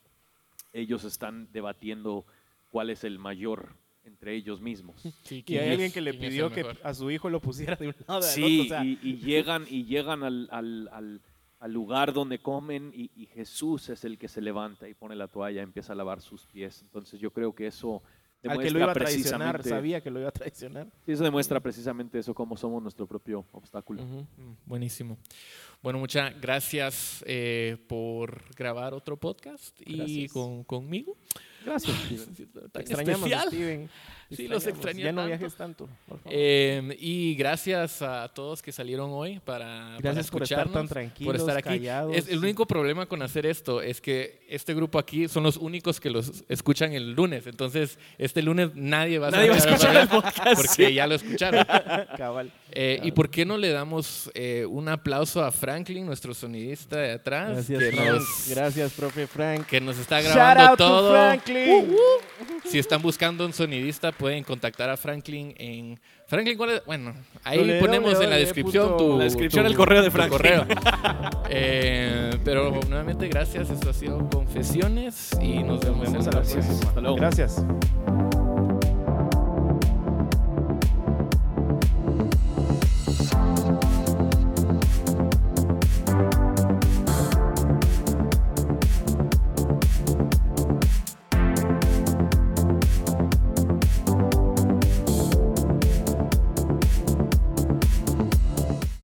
Speaker 3: ellos están debatiendo cuál es el mayor entre ellos mismos.
Speaker 1: Sí,
Speaker 2: Y
Speaker 1: ¿quién
Speaker 2: hay
Speaker 1: es-
Speaker 2: alguien que le pidió que a su hijo lo pusiera de un lado otro.
Speaker 3: Sí,
Speaker 2: o sea,
Speaker 3: y, y llegan, y llegan al, al- al- al lugar donde comen y, y Jesús es el que se levanta y pone la toalla, empieza a lavar sus pies. Entonces yo creo que eso
Speaker 2: al que
Speaker 3: demuestra
Speaker 2: lo iba a traicionar, sabía que lo iba a traicionar.
Speaker 3: sí, eso demuestra precisamente eso, cómo somos nuestro propio obstáculo.
Speaker 1: Mm, Buenísimo. Bueno, muchas gracias eh, por grabar otro podcast y
Speaker 2: Gracias.
Speaker 1: con, conmigo.
Speaker 2: Gracias.
Speaker 1: Tan
Speaker 2: extrañamos,
Speaker 1: especial.
Speaker 2: Steven.
Speaker 1: Sí, los
Speaker 2: Extrañamos.
Speaker 1: extrañé
Speaker 2: Ya no
Speaker 1: tanto.
Speaker 2: viajes tanto, por favor.
Speaker 1: Eh, y gracias a todos que salieron hoy para, para
Speaker 2: Gracias por estar tan
Speaker 1: escucharnos,
Speaker 2: tranquilos,
Speaker 1: por estar aquí.
Speaker 2: callados.
Speaker 1: Es, el único problema con hacer esto es que este grupo aquí son los únicos que los escuchan el lunes. Entonces, este lunes nadie va a,
Speaker 3: Nadie va a escuchar el podcast,
Speaker 1: porque
Speaker 3: sí.
Speaker 1: ya lo escucharon.
Speaker 2: Cabal.
Speaker 1: Eh, ¿Y por qué no le damos eh, un aplauso a Franklin, nuestro sonidista de atrás,
Speaker 2: Gracias,
Speaker 1: que,
Speaker 2: Frank.
Speaker 1: nos,
Speaker 2: Gracias, profe Frank.
Speaker 1: que nos está
Speaker 2: Shout
Speaker 1: grabando
Speaker 2: out to
Speaker 1: todo?
Speaker 2: Franklin.
Speaker 1: Si están buscando un sonidista, pueden contactar a Franklin en... Franklin, ¿cuál es? Bueno, ahí ponemos en la descripción tu...
Speaker 3: La descripción
Speaker 1: tu-
Speaker 3: el correo de Franklin.
Speaker 1: correo. Eh, pero nuevamente gracias, esto ha sido Confesiones y nos vemos,
Speaker 2: Nos vemos
Speaker 1: en la
Speaker 2: próxima.
Speaker 3: Hasta luego.
Speaker 2: Gracias.